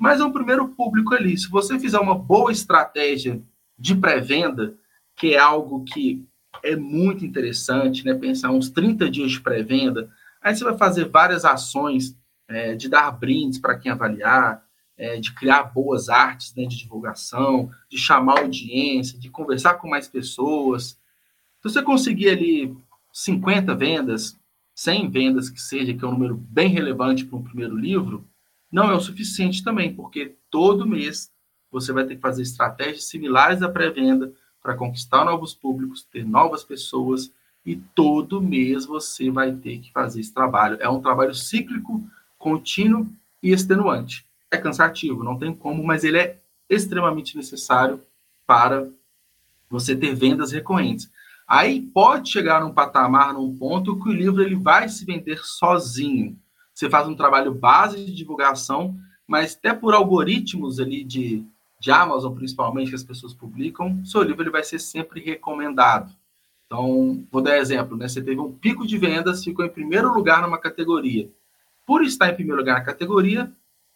mas é um primeiro público ali. Se você fizer uma boa estratégia de pré-venda, que é algo que é muito interessante, né? Pensar uns 30 dias de pré-venda. Aí você vai fazer várias ações é, de dar brindes para quem avaliar, é, de criar boas artes né, de divulgação, de chamar audiência, de conversar com mais pessoas. Se você conseguir ali 50 vendas, 100 vendas que seja, que é um número bem relevante para um primeiro livro, não é o suficiente também, porque todo mês você vai ter que fazer estratégias similares à pré-venda, para conquistar novos públicos, ter novas pessoas, e todo mês você vai ter que fazer esse trabalho. É um trabalho cíclico, contínuo e extenuante. É cansativo, não tem como, mas ele é extremamente necessário para você ter vendas recorrentes. Aí pode chegar num patamar, num ponto que o livro ele vai se vender sozinho. Você faz um trabalho base de divulgação, mas até por algoritmos ali de de Amazon, principalmente, que as pessoas publicam, seu livro ele vai ser sempre recomendado. Então, vou dar exemplo, né? Você teve um pico de vendas, ficou em primeiro lugar numa categoria. Por estar em primeiro lugar na categoria,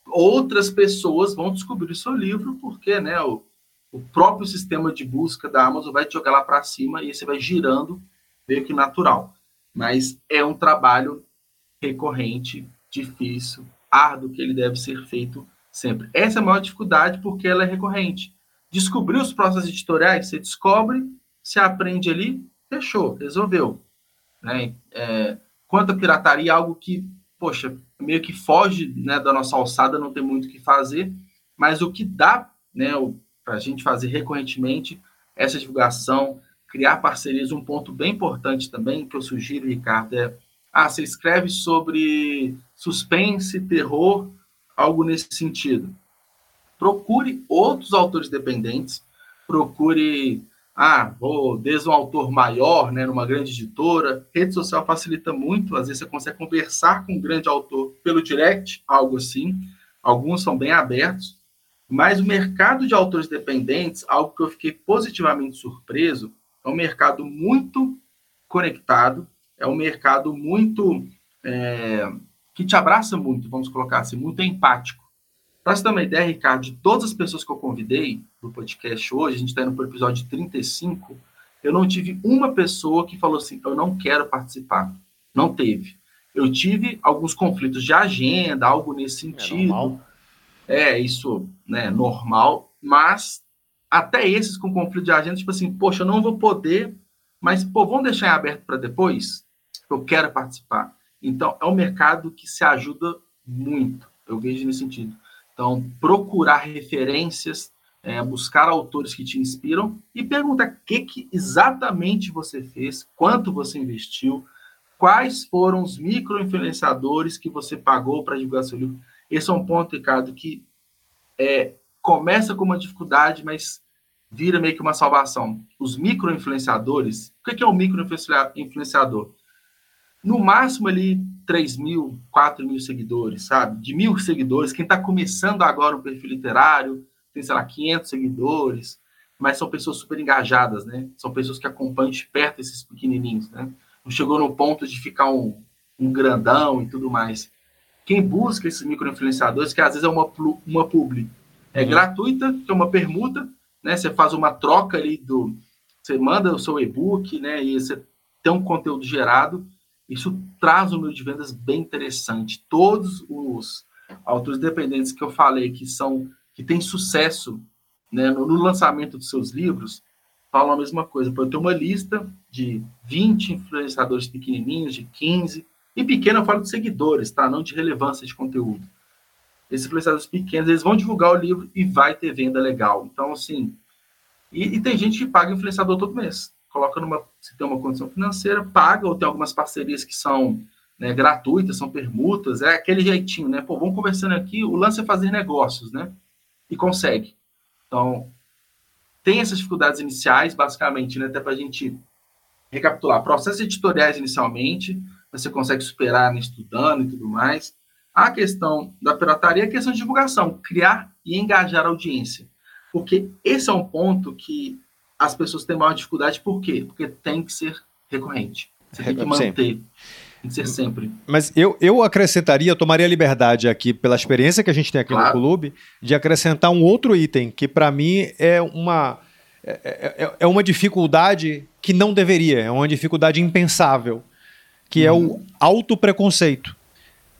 outras pessoas vão descobrir o seu livro, porque né, o, o próprio sistema de busca da Amazon vai te jogar lá para cima e você vai girando meio que natural. Mas é um trabalho recorrente, difícil, árduo, que ele deve ser feito sempre. Essa é a maior dificuldade porque ela é recorrente. Descobrir os processos editoriais, você descobre, você aprende ali, fechou, resolveu. Né? É, quanto à pirataria, algo que, poxa, meio que foge né, da nossa alçada, não tem muito o que fazer, mas o que dá né, para a gente fazer recorrentemente essa divulgação, criar parcerias, um ponto bem importante também que eu sugiro, Ricardo, é ah, você escreve sobre suspense, terror, algo nesse sentido. Procure outros autores dependentes, procure, ah, vou desde um autor maior, né, numa grande editora. Rede social facilita muito, às vezes você consegue conversar com um grande autor pelo direct, algo assim. Alguns são bem abertos, mas o mercado de autores dependentes, algo que eu fiquei positivamente surpreso, é um mercado muito conectado, é um mercado muito é, que te abraça muito, vamos colocar assim, muito empático. Para você ter uma ideia, Ricardo, de todas as pessoas que eu convidei no podcast hoje, a gente está indo para o episódio 35, eu não tive uma pessoa que falou assim, eu não quero participar. Não teve. Eu tive alguns conflitos de agenda, algo nesse é sentido. É, é isso, né, normal, mas até esses com conflito de agenda, tipo assim, poxa, eu não vou poder, mas, pô, vamos deixar em aberto para depois? Eu quero participar. Então, é um mercado que se ajuda muito, eu vejo nesse sentido. Então, procurar referências, é, buscar autores que te inspiram e perguntar o que, que exatamente você fez, quanto você investiu, quais foram os micro-influenciadores que você pagou para divulgar seu livro. Esse é um ponto, Ricardo, que é, começa com uma dificuldade, mas vira meio que uma salvação. Os micro-influenciadores, o que é um micro-influenciador? no máximo ali 3 mil, 4 mil seguidores, sabe? De mil seguidores. Quem está começando agora o perfil literário tem, sei lá, 500 seguidores, mas são pessoas super engajadas, né? São pessoas que acompanham de perto esses pequenininhos, né? Não chegou no ponto de ficar um, um grandão e tudo mais. Quem busca esses micro-influenciadores, que às vezes é uma, uma publi, é uhum. gratuita, que é uma permuta, né? Você faz uma troca ali do... Você manda o seu e-book, né? E você tem um conteúdo gerado isso traz um número de vendas bem interessante. Todos os autores dependentes que eu falei que são que têm sucesso né, no, no, lançamento dos seus livros falam a mesma coisa. Eu tenho uma lista de 20 influenciadores pequenininhos, de 15, e pequeno eu falo de seguidores, tá? Não de relevância de conteúdo. Esses influenciadores pequenos, eles vão divulgar o livro e vai ter venda legal. Então, assim, e, e tem gente que paga influenciador todo mês coloca numa, se tem uma condição financeira, paga, ou tem algumas parcerias que são né, gratuitas, são permutas, é aquele jeitinho, né? Pô, vamos conversando aqui, o lance é fazer negócios, né? E consegue. Então, tem essas dificuldades iniciais, basicamente, né? Até para a gente recapitular. Processos editoriais inicialmente, você consegue superar né, estudando e tudo mais. A questão da pirataria é a questão de divulgação, criar e engajar a audiência. Porque esse é um ponto que as pessoas têm maior dificuldade, por quê? Porque tem que ser recorrente. Você tem que manter. Tem que ser sempre. Mas eu, eu acrescentaria, eu tomaria a liberdade aqui, pela experiência que a gente tem aqui claro. no clube, de acrescentar um outro item, que para mim é uma, é, é, é, é, uma dificuldade que não deveria, é uma dificuldade impensável, que uhum. é o uhum. autopreconceito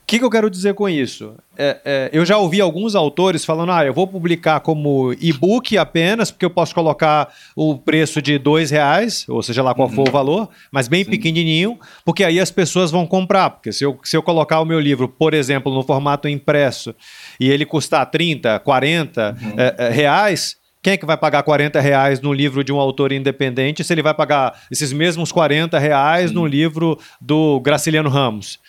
que, que eu quero dizer com isso? É, é, eu já ouvi alguns autores falando: ah, eu vou publicar como e-book apenas, porque eu posso colocar o preço de dois reais, ou seja lá qual uhum. for o valor, mas bem Sim. pequenininho, porque aí as pessoas vão comprar. Porque se eu, se eu colocar o meu livro, por exemplo, no formato impresso, e ele custar 30, 40 uhum. é, é, reais. Quem é que vai pagar 40 reais no livro de um autor independente se ele vai pagar esses mesmos 40 reais Sim. no livro do Graciliano Ramos?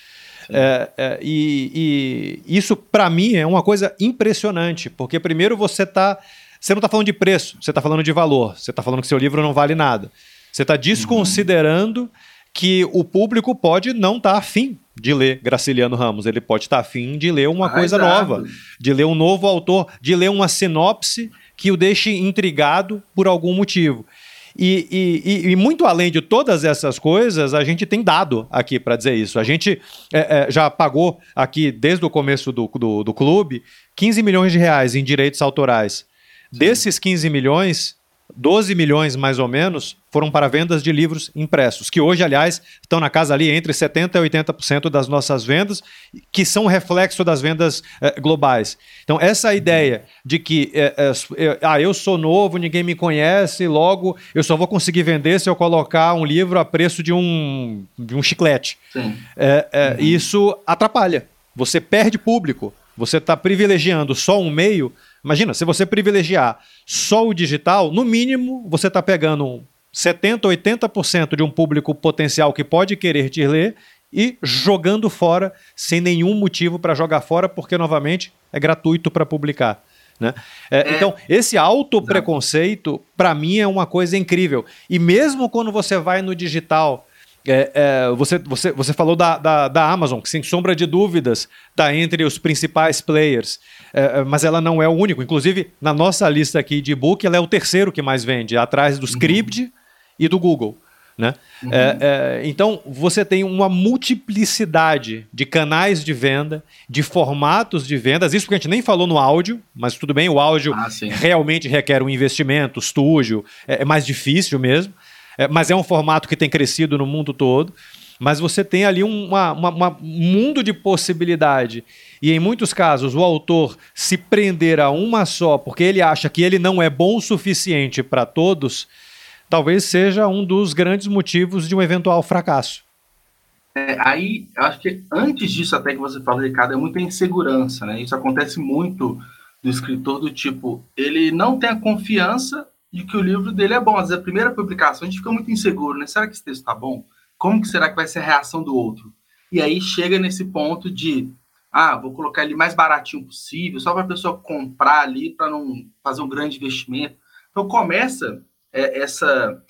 É, é, e, e, isso, para mim, é uma coisa impressionante, porque primeiro você está. Você não está falando de preço, você está falando de valor, você está falando que seu livro não vale nada. Você está desconsiderando uhum. que o público pode não estar tá afim de ler Graciliano Ramos, ele pode estar tá afim de ler uma ah, coisa exato. nova, de ler um novo autor, de ler uma sinopse que o deixe intrigado por algum motivo. E, e, e, muito além de todas essas coisas, a gente tem dado aqui para dizer isso. A gente é, é, já pagou aqui, desde o começo do, do, do, clube, 15 milhões de reais em direitos autorais. Sim. Desses 15 milhões, 12 milhões mais ou menos foram para vendas de livros impressos, que hoje, aliás, estão na casa ali entre 70% e 80% das nossas vendas, que são reflexo das vendas eh, globais. Então, essa ideia de que eh, eh, ah, eu sou novo, ninguém me conhece, logo eu só vou conseguir vender se eu colocar um livro a preço de um, de um chiclete. É, é. Isso atrapalha. Você perde público. Você está privilegiando só um meio Imagina, se você privilegiar só o digital, no mínimo você está pegando 70%, 80% de um público potencial que pode querer te ler e jogando fora sem nenhum motivo para jogar fora, porque, novamente, é gratuito para publicar. Né? É, é, então, esse autopreconceito, para mim, é uma coisa incrível. E mesmo quando você vai no digital é, é, você, você, você falou da, da, da, Amazon, que sem sombra de dúvidas está entre os principais players, é, é, mas ela não é o único. Inclusive, na nossa lista aqui de e-book, ela é o terceiro que mais vende, atrás do uhum. E do Google. Né? Uhum. É, é, então, você tem uma multiplicidade de canais de venda, de formatos de vendas, isso porque a gente nem falou no áudio, mas tudo bem, o áudio ah, realmente requer um investimento, estúdio, é, é mais difícil mesmo é, mas é um formato que tem crescido no mundo todo. Mas você tem ali um mundo de possibilidade. E em muitos casos, o autor se prender a uma só, porque ele acha que ele não é bom o suficiente para todos, talvez seja um dos grandes motivos de um eventual fracasso. É, aí, acho que antes disso, até que você fala, Ricardo, é muita insegurança, né? Isso acontece muito do escritor do tipo, ele não tem a confiança de que o livro dele é bom. Às vezes, a primeira publicação a gente fica muito inseguro, né? Será que esse texto está bom? Como que será que vai ser a reação do outro? E aí chega nesse ponto de, ah, vou colocar ele mais baratinho possível, só para a pessoa comprar ali, para não fazer um grande investimento. Então começa é, essa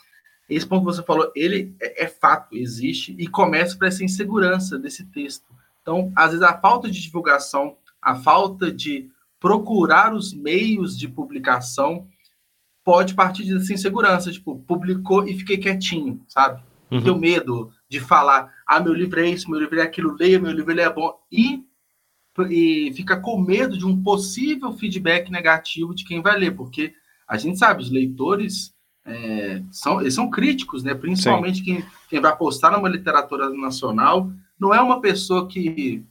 esse ponto que você falou, ele é, é fato, existe, e começa para essa insegurança desse texto. Então, às vezes, a falta de divulgação, a falta de procurar os meios de publicação pode partir dessa insegurança, tipo, publicou e fiquei quietinho, sabe? Uhum. Tenho medo de falar, ah, meu livro é isso, meu livro é aquilo, leia, meu livro é bom, e, e fica com medo de um possível feedback negativo de quem vai ler, porque a gente sabe, os leitores é, são, eles são críticos, né? Principalmente quem, quem vai postar numa literatura nacional, não é uma pessoa que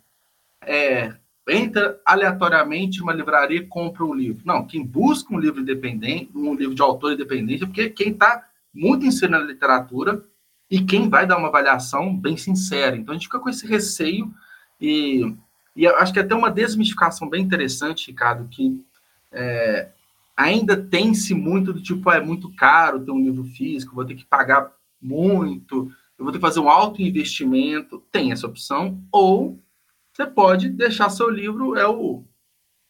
é, entra aleatoriamente uma livraria e compra um livro. Não, quem busca um livro independente, um livro de autor independente, é porque quem está muito inserido na literatura e quem vai dar uma avaliação bem sincera. Então a gente fica com esse receio e, e acho que é até uma desmistificação bem interessante, Ricardo, que é, ainda tem-se muito do tipo, ah, é muito caro ter um livro físico, vou ter que pagar muito, eu vou ter que fazer um alto investimento. Tem essa opção, ou você pode deixar seu livro, é o,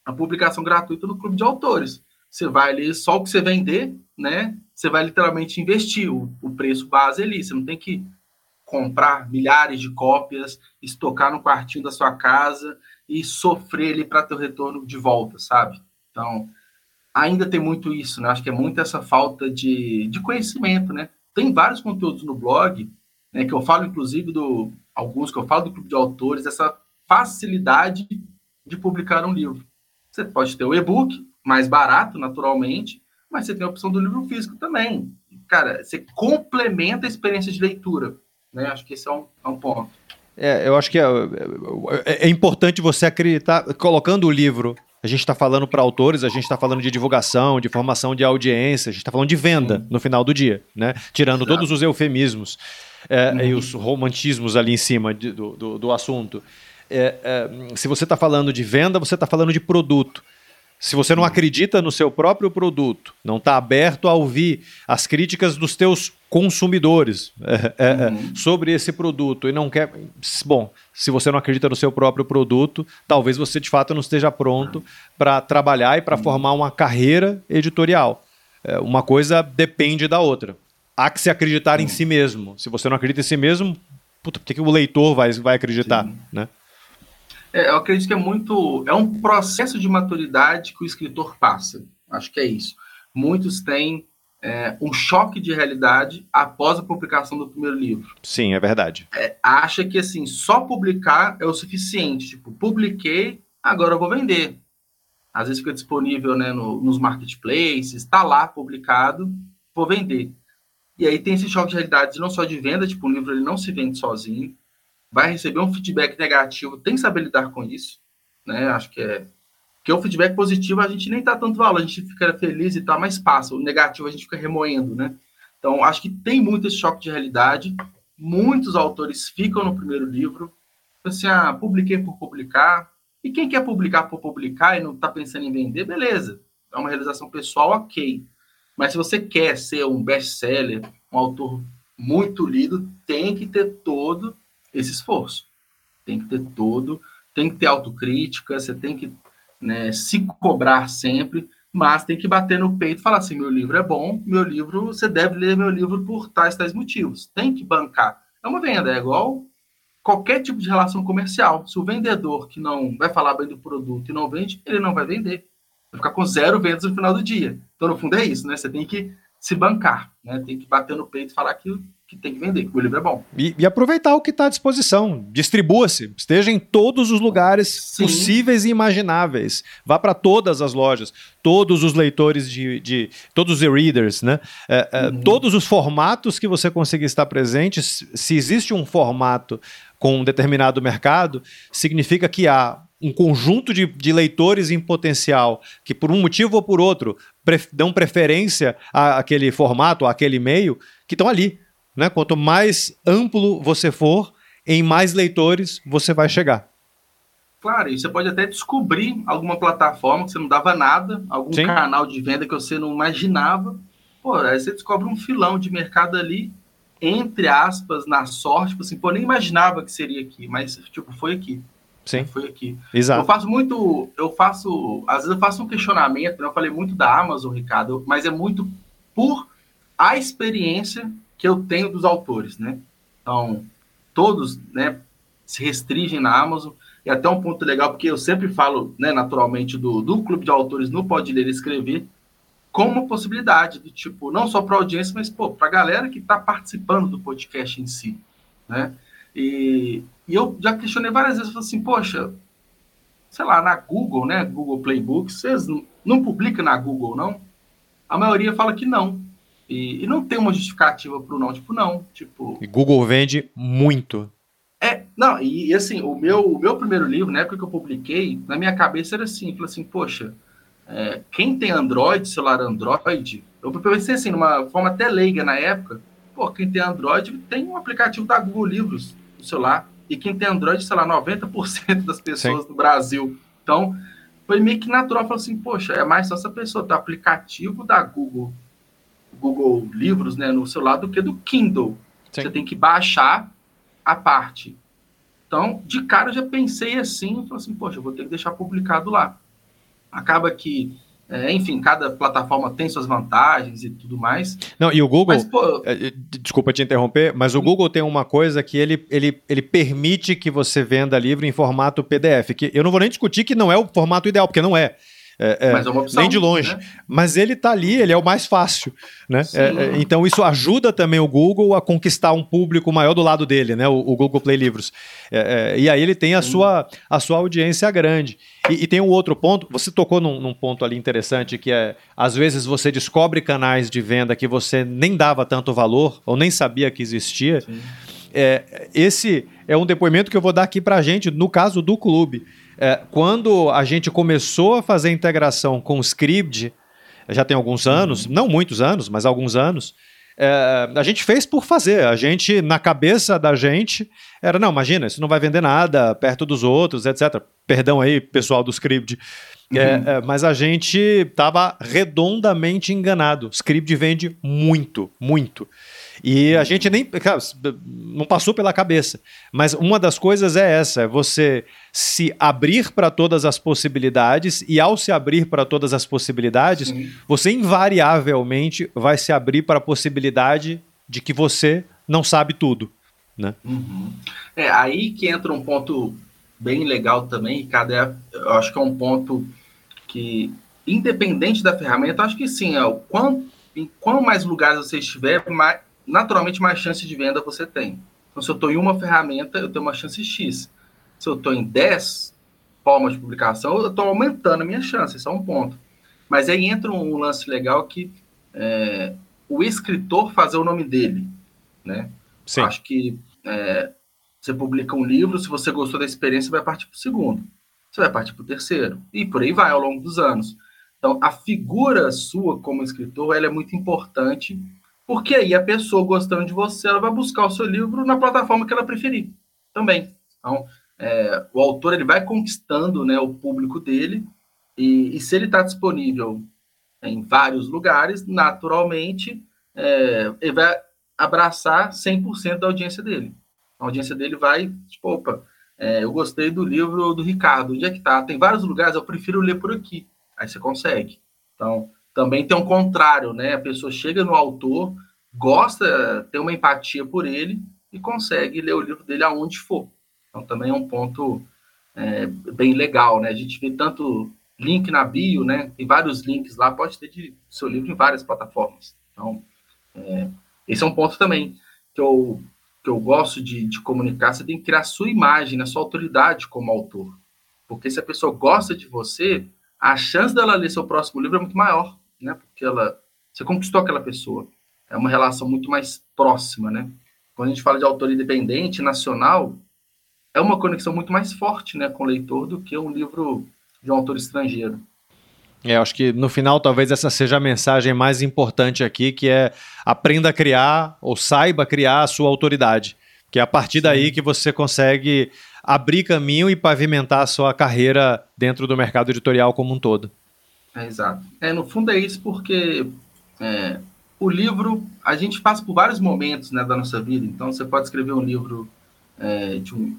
a publicação gratuita no Clube de Autores. você vai ali só o que você vender, né? Você vai literalmente investir o, o preço base ali. Você não tem que comprar milhares de cópias, estocar no quartinho da sua casa e sofrer ali para ter o retorno de volta, sabe? Então, ainda tem muito isso, né? Acho que é muito essa falta de, de conhecimento, né? Tem vários conteúdos no blog, né, que eu falo, inclusive, do alguns que eu falo do clube de autores, essa facilidade de publicar um livro. Você pode ter o e-book, mais barato, naturalmente, mas você tem a opção do livro físico também. Cara, você complementa a experiência de leitura. Né? Acho que esse é um, é um ponto. É, eu acho que é, é, é importante você acreditar, colocando o livro a gente está falando para autores, a gente está falando de divulgação, de formação de audiência, a gente está falando de venda Sim. no final do dia, né? Tirando Exato. todos os eufemismos é, uhum. e os romantismos ali em cima de, do, do, do, assunto. É, é, se você está falando de venda, você está falando de produto. Se você não acredita no seu próprio produto, não está aberto a ouvir as críticas dos teus consumidores é, é, é, uhum. sobre esse produto e não quer. Bom, se você não acredita no seu próprio produto, talvez você de fato não esteja pronto para trabalhar e para uhum. formar uma carreira editorial. É, uma coisa depende da outra. Há que se acreditar uhum. em si mesmo. Se você não acredita em si mesmo, puta, por que, que o leitor vai, vai acreditar? Né? É, eu acredito que é muito. É um processo de maturidade que o escritor passa. Acho que é isso. Muitos têm é, um choque de realidade após a publicação do primeiro livro. Sim, é verdade. É, acha que assim, só publicar é o suficiente. Tipo, publiquei, agora eu vou vender. Às vezes fica disponível né, no, nos marketplaces, está lá publicado, vou vender. E aí tem esse choque de realidade não só de venda, tipo, o livro ele não se vende sozinho vai receber um feedback negativo, tem que saber lidar com isso, né? Acho que é que o feedback positivo a gente nem tá tanto valor, a gente fica feliz e tal, mas passa. O negativo a gente fica remoendo, né? Então, acho que tem muito esse choque de realidade. Muitos autores ficam no primeiro livro, assim, ah, publiquei por publicar. E quem quer publicar por publicar e não está pensando em vender, beleza. É uma realização pessoal, ok. Mas se você quer ser um best-seller, um autor muito lido, tem que ter todo esse esforço. Tem que ter todo, tem que ter autocrítica, você tem que né, se cobrar sempre, mas tem que bater no peito e falar assim: meu livro é bom, meu livro, você deve ler meu livro por tais, tais motivos. Tem que bancar. É uma venda, é igual qualquer tipo de relação comercial. Se o vendedor que não vai falar bem do produto e não vende, ele não vai vender. Vai ficar com zero vendas no final do dia. Então, no fundo, é isso, né? Você tem que se bancar, né? Tem que bater no peito e falar que que tem que vender, que o livro é bom. E, e aproveitar o que está à disposição. Distribua-se. Esteja em todos os lugares Sim. possíveis e imagináveis. Vá para todas as lojas, todos os leitores de. de todos os e-readers, né? É, é, uhum. Todos os formatos que você conseguir estar presente. Se existe um formato com um determinado mercado, significa que há um conjunto de, de, leitores em potencial que, por um motivo ou por outro, dão preferência àquele formato, àquele meio, que estão ali. Né? Quanto mais amplo você for, em mais leitores você vai chegar. Claro, e você pode até descobrir alguma plataforma que você não dava nada, algum Sim. canal de venda que você não imaginava. Pô, aí você descobre um filão de mercado ali, entre aspas, na sorte, tipo assim, pô, nem imaginava que seria aqui, mas tipo, foi aqui. Sim. Foi aqui. Exato. Eu faço muito, eu faço, às vezes eu faço um questionamento, né? eu falei muito da Amazon, Ricardo, mas é muito por a experiência que eu tenho dos autores, né? Então, todos, né, se restringem na Amazon, e até um ponto legal, porque eu sempre falo, né, naturalmente, do, do clube de autores no Pode Ler e Escrever, como possibilidade do tipo, não só para a audiência, mas para a galera que está participando do podcast em si, né? E, e eu já questionei várias vezes, assim, poxa, sei lá, na Google, né, Google Playbooks, vocês não, não publicam na Google, não? A maioria fala que não. E, e não tem uma justificativa para o não, tipo, não, tipo... E Google vende muito. É, não, e, e, assim, o meu, o meu primeiro livro, na época que eu publiquei, na minha cabeça era assim, falei assim, poxa, é, quem tem Android, celular Android, eu pensei assim, numa forma até leiga na época, pô, quem tem Android tem um aplicativo da Google Livros no celular, e quem tem Android, sei lá, 90% das pessoas Sim. do Brasil. Então, foi meio que natural, falei assim, poxa, é mais só essa pessoa ter aplicativo da Google Google Livros né, no celular do que do Kindle. Sim. Você tem que baixar a parte. Então, de cara, eu já pensei assim, falei assim, poxa, eu vou ter que deixar publicado lá. Acaba que É, enfim, cada plataforma tem suas vantagens e tudo mais. Não, e o Google. Mas, pô, é, é, desculpa te interromper, mas o Google tem uma coisa que ele, ele, ele permite que você venda livro em formato PDF. Que eu não vou nem discutir que não é o formato ideal, porque não é. É, é, Mas é uma opção, nem de longe. Né? Mas ele está ali, ele é o mais fácil. Né? É, é, então isso ajuda também o Google a conquistar um público maior do lado dele, né? o, o Google Play Livros. É, e aí ele tem a sua, a sua audiência grande. E, e tem um outro ponto, você tocou num, num, ponto ali interessante, que é, às vezes você descobre canais de venda que você nem dava tanto valor, ou nem sabia que existia. esse é um depoimento que eu vou dar aqui para a gente, no caso do clube. É, quando a gente começou a fazer integração com o Script, já tem alguns anos, uhum. não muitos anos, mas alguns anos, é, a gente fez por fazer. A gente, na cabeça da gente, era, não, imagina, isso não vai vender nada perto dos outros, etc. Perdão aí, pessoal do Script. É, uhum. É, mas a gente estava redondamente enganado. Script vende muito, muito. E a gente nem. Cara, não passou pela cabeça. Mas uma das coisas é essa: é você se abrir para todas as possibilidades, e ao se abrir para todas as possibilidades, Sim. você invariavelmente vai se abrir para a possibilidade de que você não sabe tudo. Né? Uhum. É aí que entra um ponto bem legal também, Ricardo. É, eu acho que é um ponto que, independente da ferramenta, acho que sim, é, o quanto, em quanto mais lugares você estiver, mais, naturalmente mais chance de venda você tem. Então, se eu estou em uma ferramenta, eu tenho uma chance X. Se eu estou em 10 formas de publicação, eu estou aumentando a minha chance, isso é um ponto. Mas aí entra um lance legal que é, o escritor fazer o nome dele, né? Sim. Acho que é, você publica um livro, se você gostou da experiência, vai partir para o segundo. Você vai partir para o terceiro. E por aí vai ao longo dos anos. Então, a figura sua como escritor, ela é muito importante porque aí a pessoa gostando de você, ela vai buscar o seu livro na plataforma que ela preferir também. Então, é, o autor ele vai conquistando né, o público dele, e, e se ele está disponível em vários lugares, naturalmente, é, ele vai abraçar 100% da audiência dele. A audiência dele vai, tipo, opa, é, eu gostei do livro do Ricardo, onde é que tá? Tem vários lugares, eu prefiro ler por aqui. Aí você consegue. Então, também tem um contrário, né? A pessoa chega no autor, gosta, tem uma empatia por ele e consegue ler o livro dele aonde for. Então também é um ponto é, bem legal, né? A gente vê tanto link na bio, né? Tem vários links lá, pode ter de seu livro em várias plataformas. Então, é, esse é um ponto também que eu, que eu gosto de, de comunicar. Você tem que criar a sua imagem, a sua autoridade como autor. Porque se a pessoa gosta de você, a chance dela ler seu próximo livro é muito maior né? Porque ela, você conquistou aquela pessoa. É uma relação muito mais próxima, né? Quando a gente fala de autor independente, nacional, é uma conexão muito mais forte, né, com o leitor do que um livro de um autor estrangeiro. É, acho que no final talvez essa seja a mensagem mais importante aqui, que é aprenda a criar ou saiba criar a sua autoridade, que é a partir Sim. daí que você consegue abrir caminho e pavimentar a sua carreira dentro do mercado editorial como um todo. É, exato. É, no fundo é isso porque é, o livro, a gente passa por vários momentos né, da nossa vida, então você pode escrever um livro é, de, um,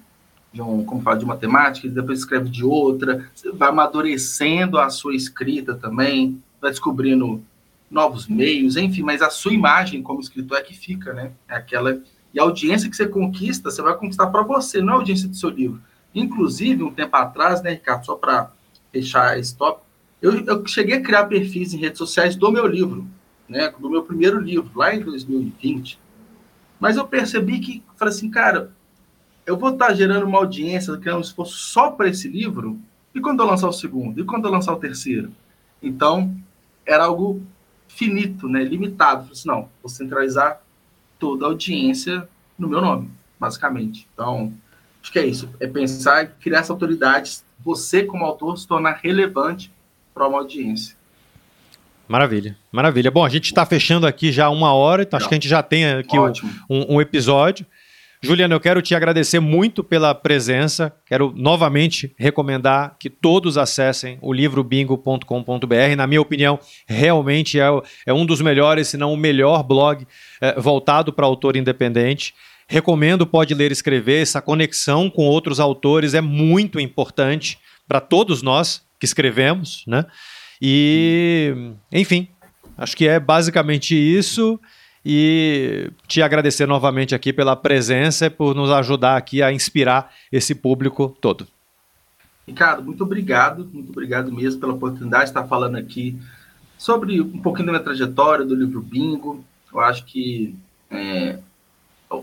de um, como fala, de uma temática, depois escreve de outra, você vai amadurecendo a sua escrita também, vai descobrindo novos meios, enfim, mas a sua imagem como escritor é que fica, né? É aquela. E a audiência que você conquista, você vai conquistar para você, não a audiência do seu livro. Inclusive, um tempo atrás, né, Ricardo, só para fechar esse tópico, eu, eu, cheguei a criar perfis em redes sociais do meu livro, né, do meu primeiro livro, lá em 2020. Mas eu percebi que, falei assim, cara, eu vou estar gerando uma audiência, criando um esforço só para esse livro, e quando eu lançar o segundo? E quando eu lançar o terceiro? Então, era algo finito, né, limitado. falei assim, não, vou centralizar toda a audiência no meu nome, basicamente. Então, acho que é isso, é pensar e criar essa autoridade, você como autor se tornar relevante para uma audiência. Maravilha, maravilha. Bom, a gente está fechando aqui já uma hora, então acho que a gente já tem aqui um, um, episódio. Juliano, eu quero te agradecer muito pela presença. Quero novamente recomendar que todos acessem o livro bingo.com.br. Na minha opinião, realmente é, é, um dos melhores, se não o melhor blog é, voltado para autor independente. Recomendo Pode Ler e Escrever. Essa conexão com outros autores é muito importante para todos nós que escrevemos, né? E, enfim, acho que é basicamente isso. E te agradecer novamente aqui pela presença e por nos ajudar aqui a inspirar esse público todo. Ricardo, muito obrigado, muito obrigado mesmo pela oportunidade de estar falando aqui sobre um pouquinho da minha trajetória, do livro Bingo. Eu acho que é,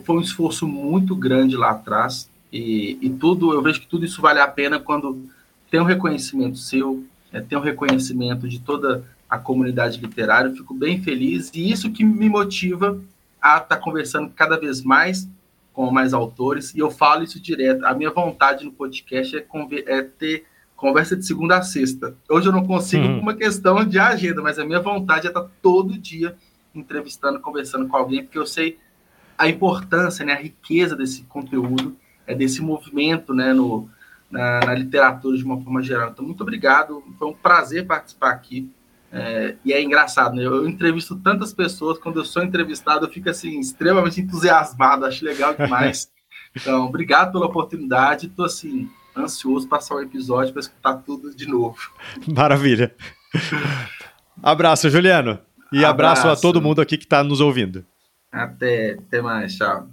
foi um esforço muito grande lá atrás e, e, tudo, eu vejo que tudo isso vale a pena quando tem um reconhecimento seu, é, tem um reconhecimento de toda a comunidade literária. Eu fico bem feliz e isso que me motiva a estar conversando cada vez mais com mais autores e eu falo isso direto. A minha vontade no podcast é, é ter conversa de segunda a sexta. Hoje eu não consigo uhum. por uma questão de agenda, mas a minha vontade é estar todo dia entrevistando, conversando com alguém, porque eu sei a importância, né, a riqueza desse conteúdo, é desse movimento, né, no, na, na literatura de uma forma geral. Então, muito obrigado, foi um prazer participar aqui. É, e é engraçado, né? Eu entrevisto tantas pessoas, quando eu sou entrevistado, eu fico assim, extremamente entusiasmado, acho legal demais. Então, obrigado pela oportunidade. Estou assim, ansioso para passar o episódio para escutar tudo de novo. Maravilha. Abraço, Juliano. E abraço, abraço a todo mundo aqui que está nos ouvindo. Até, até mais, tchau.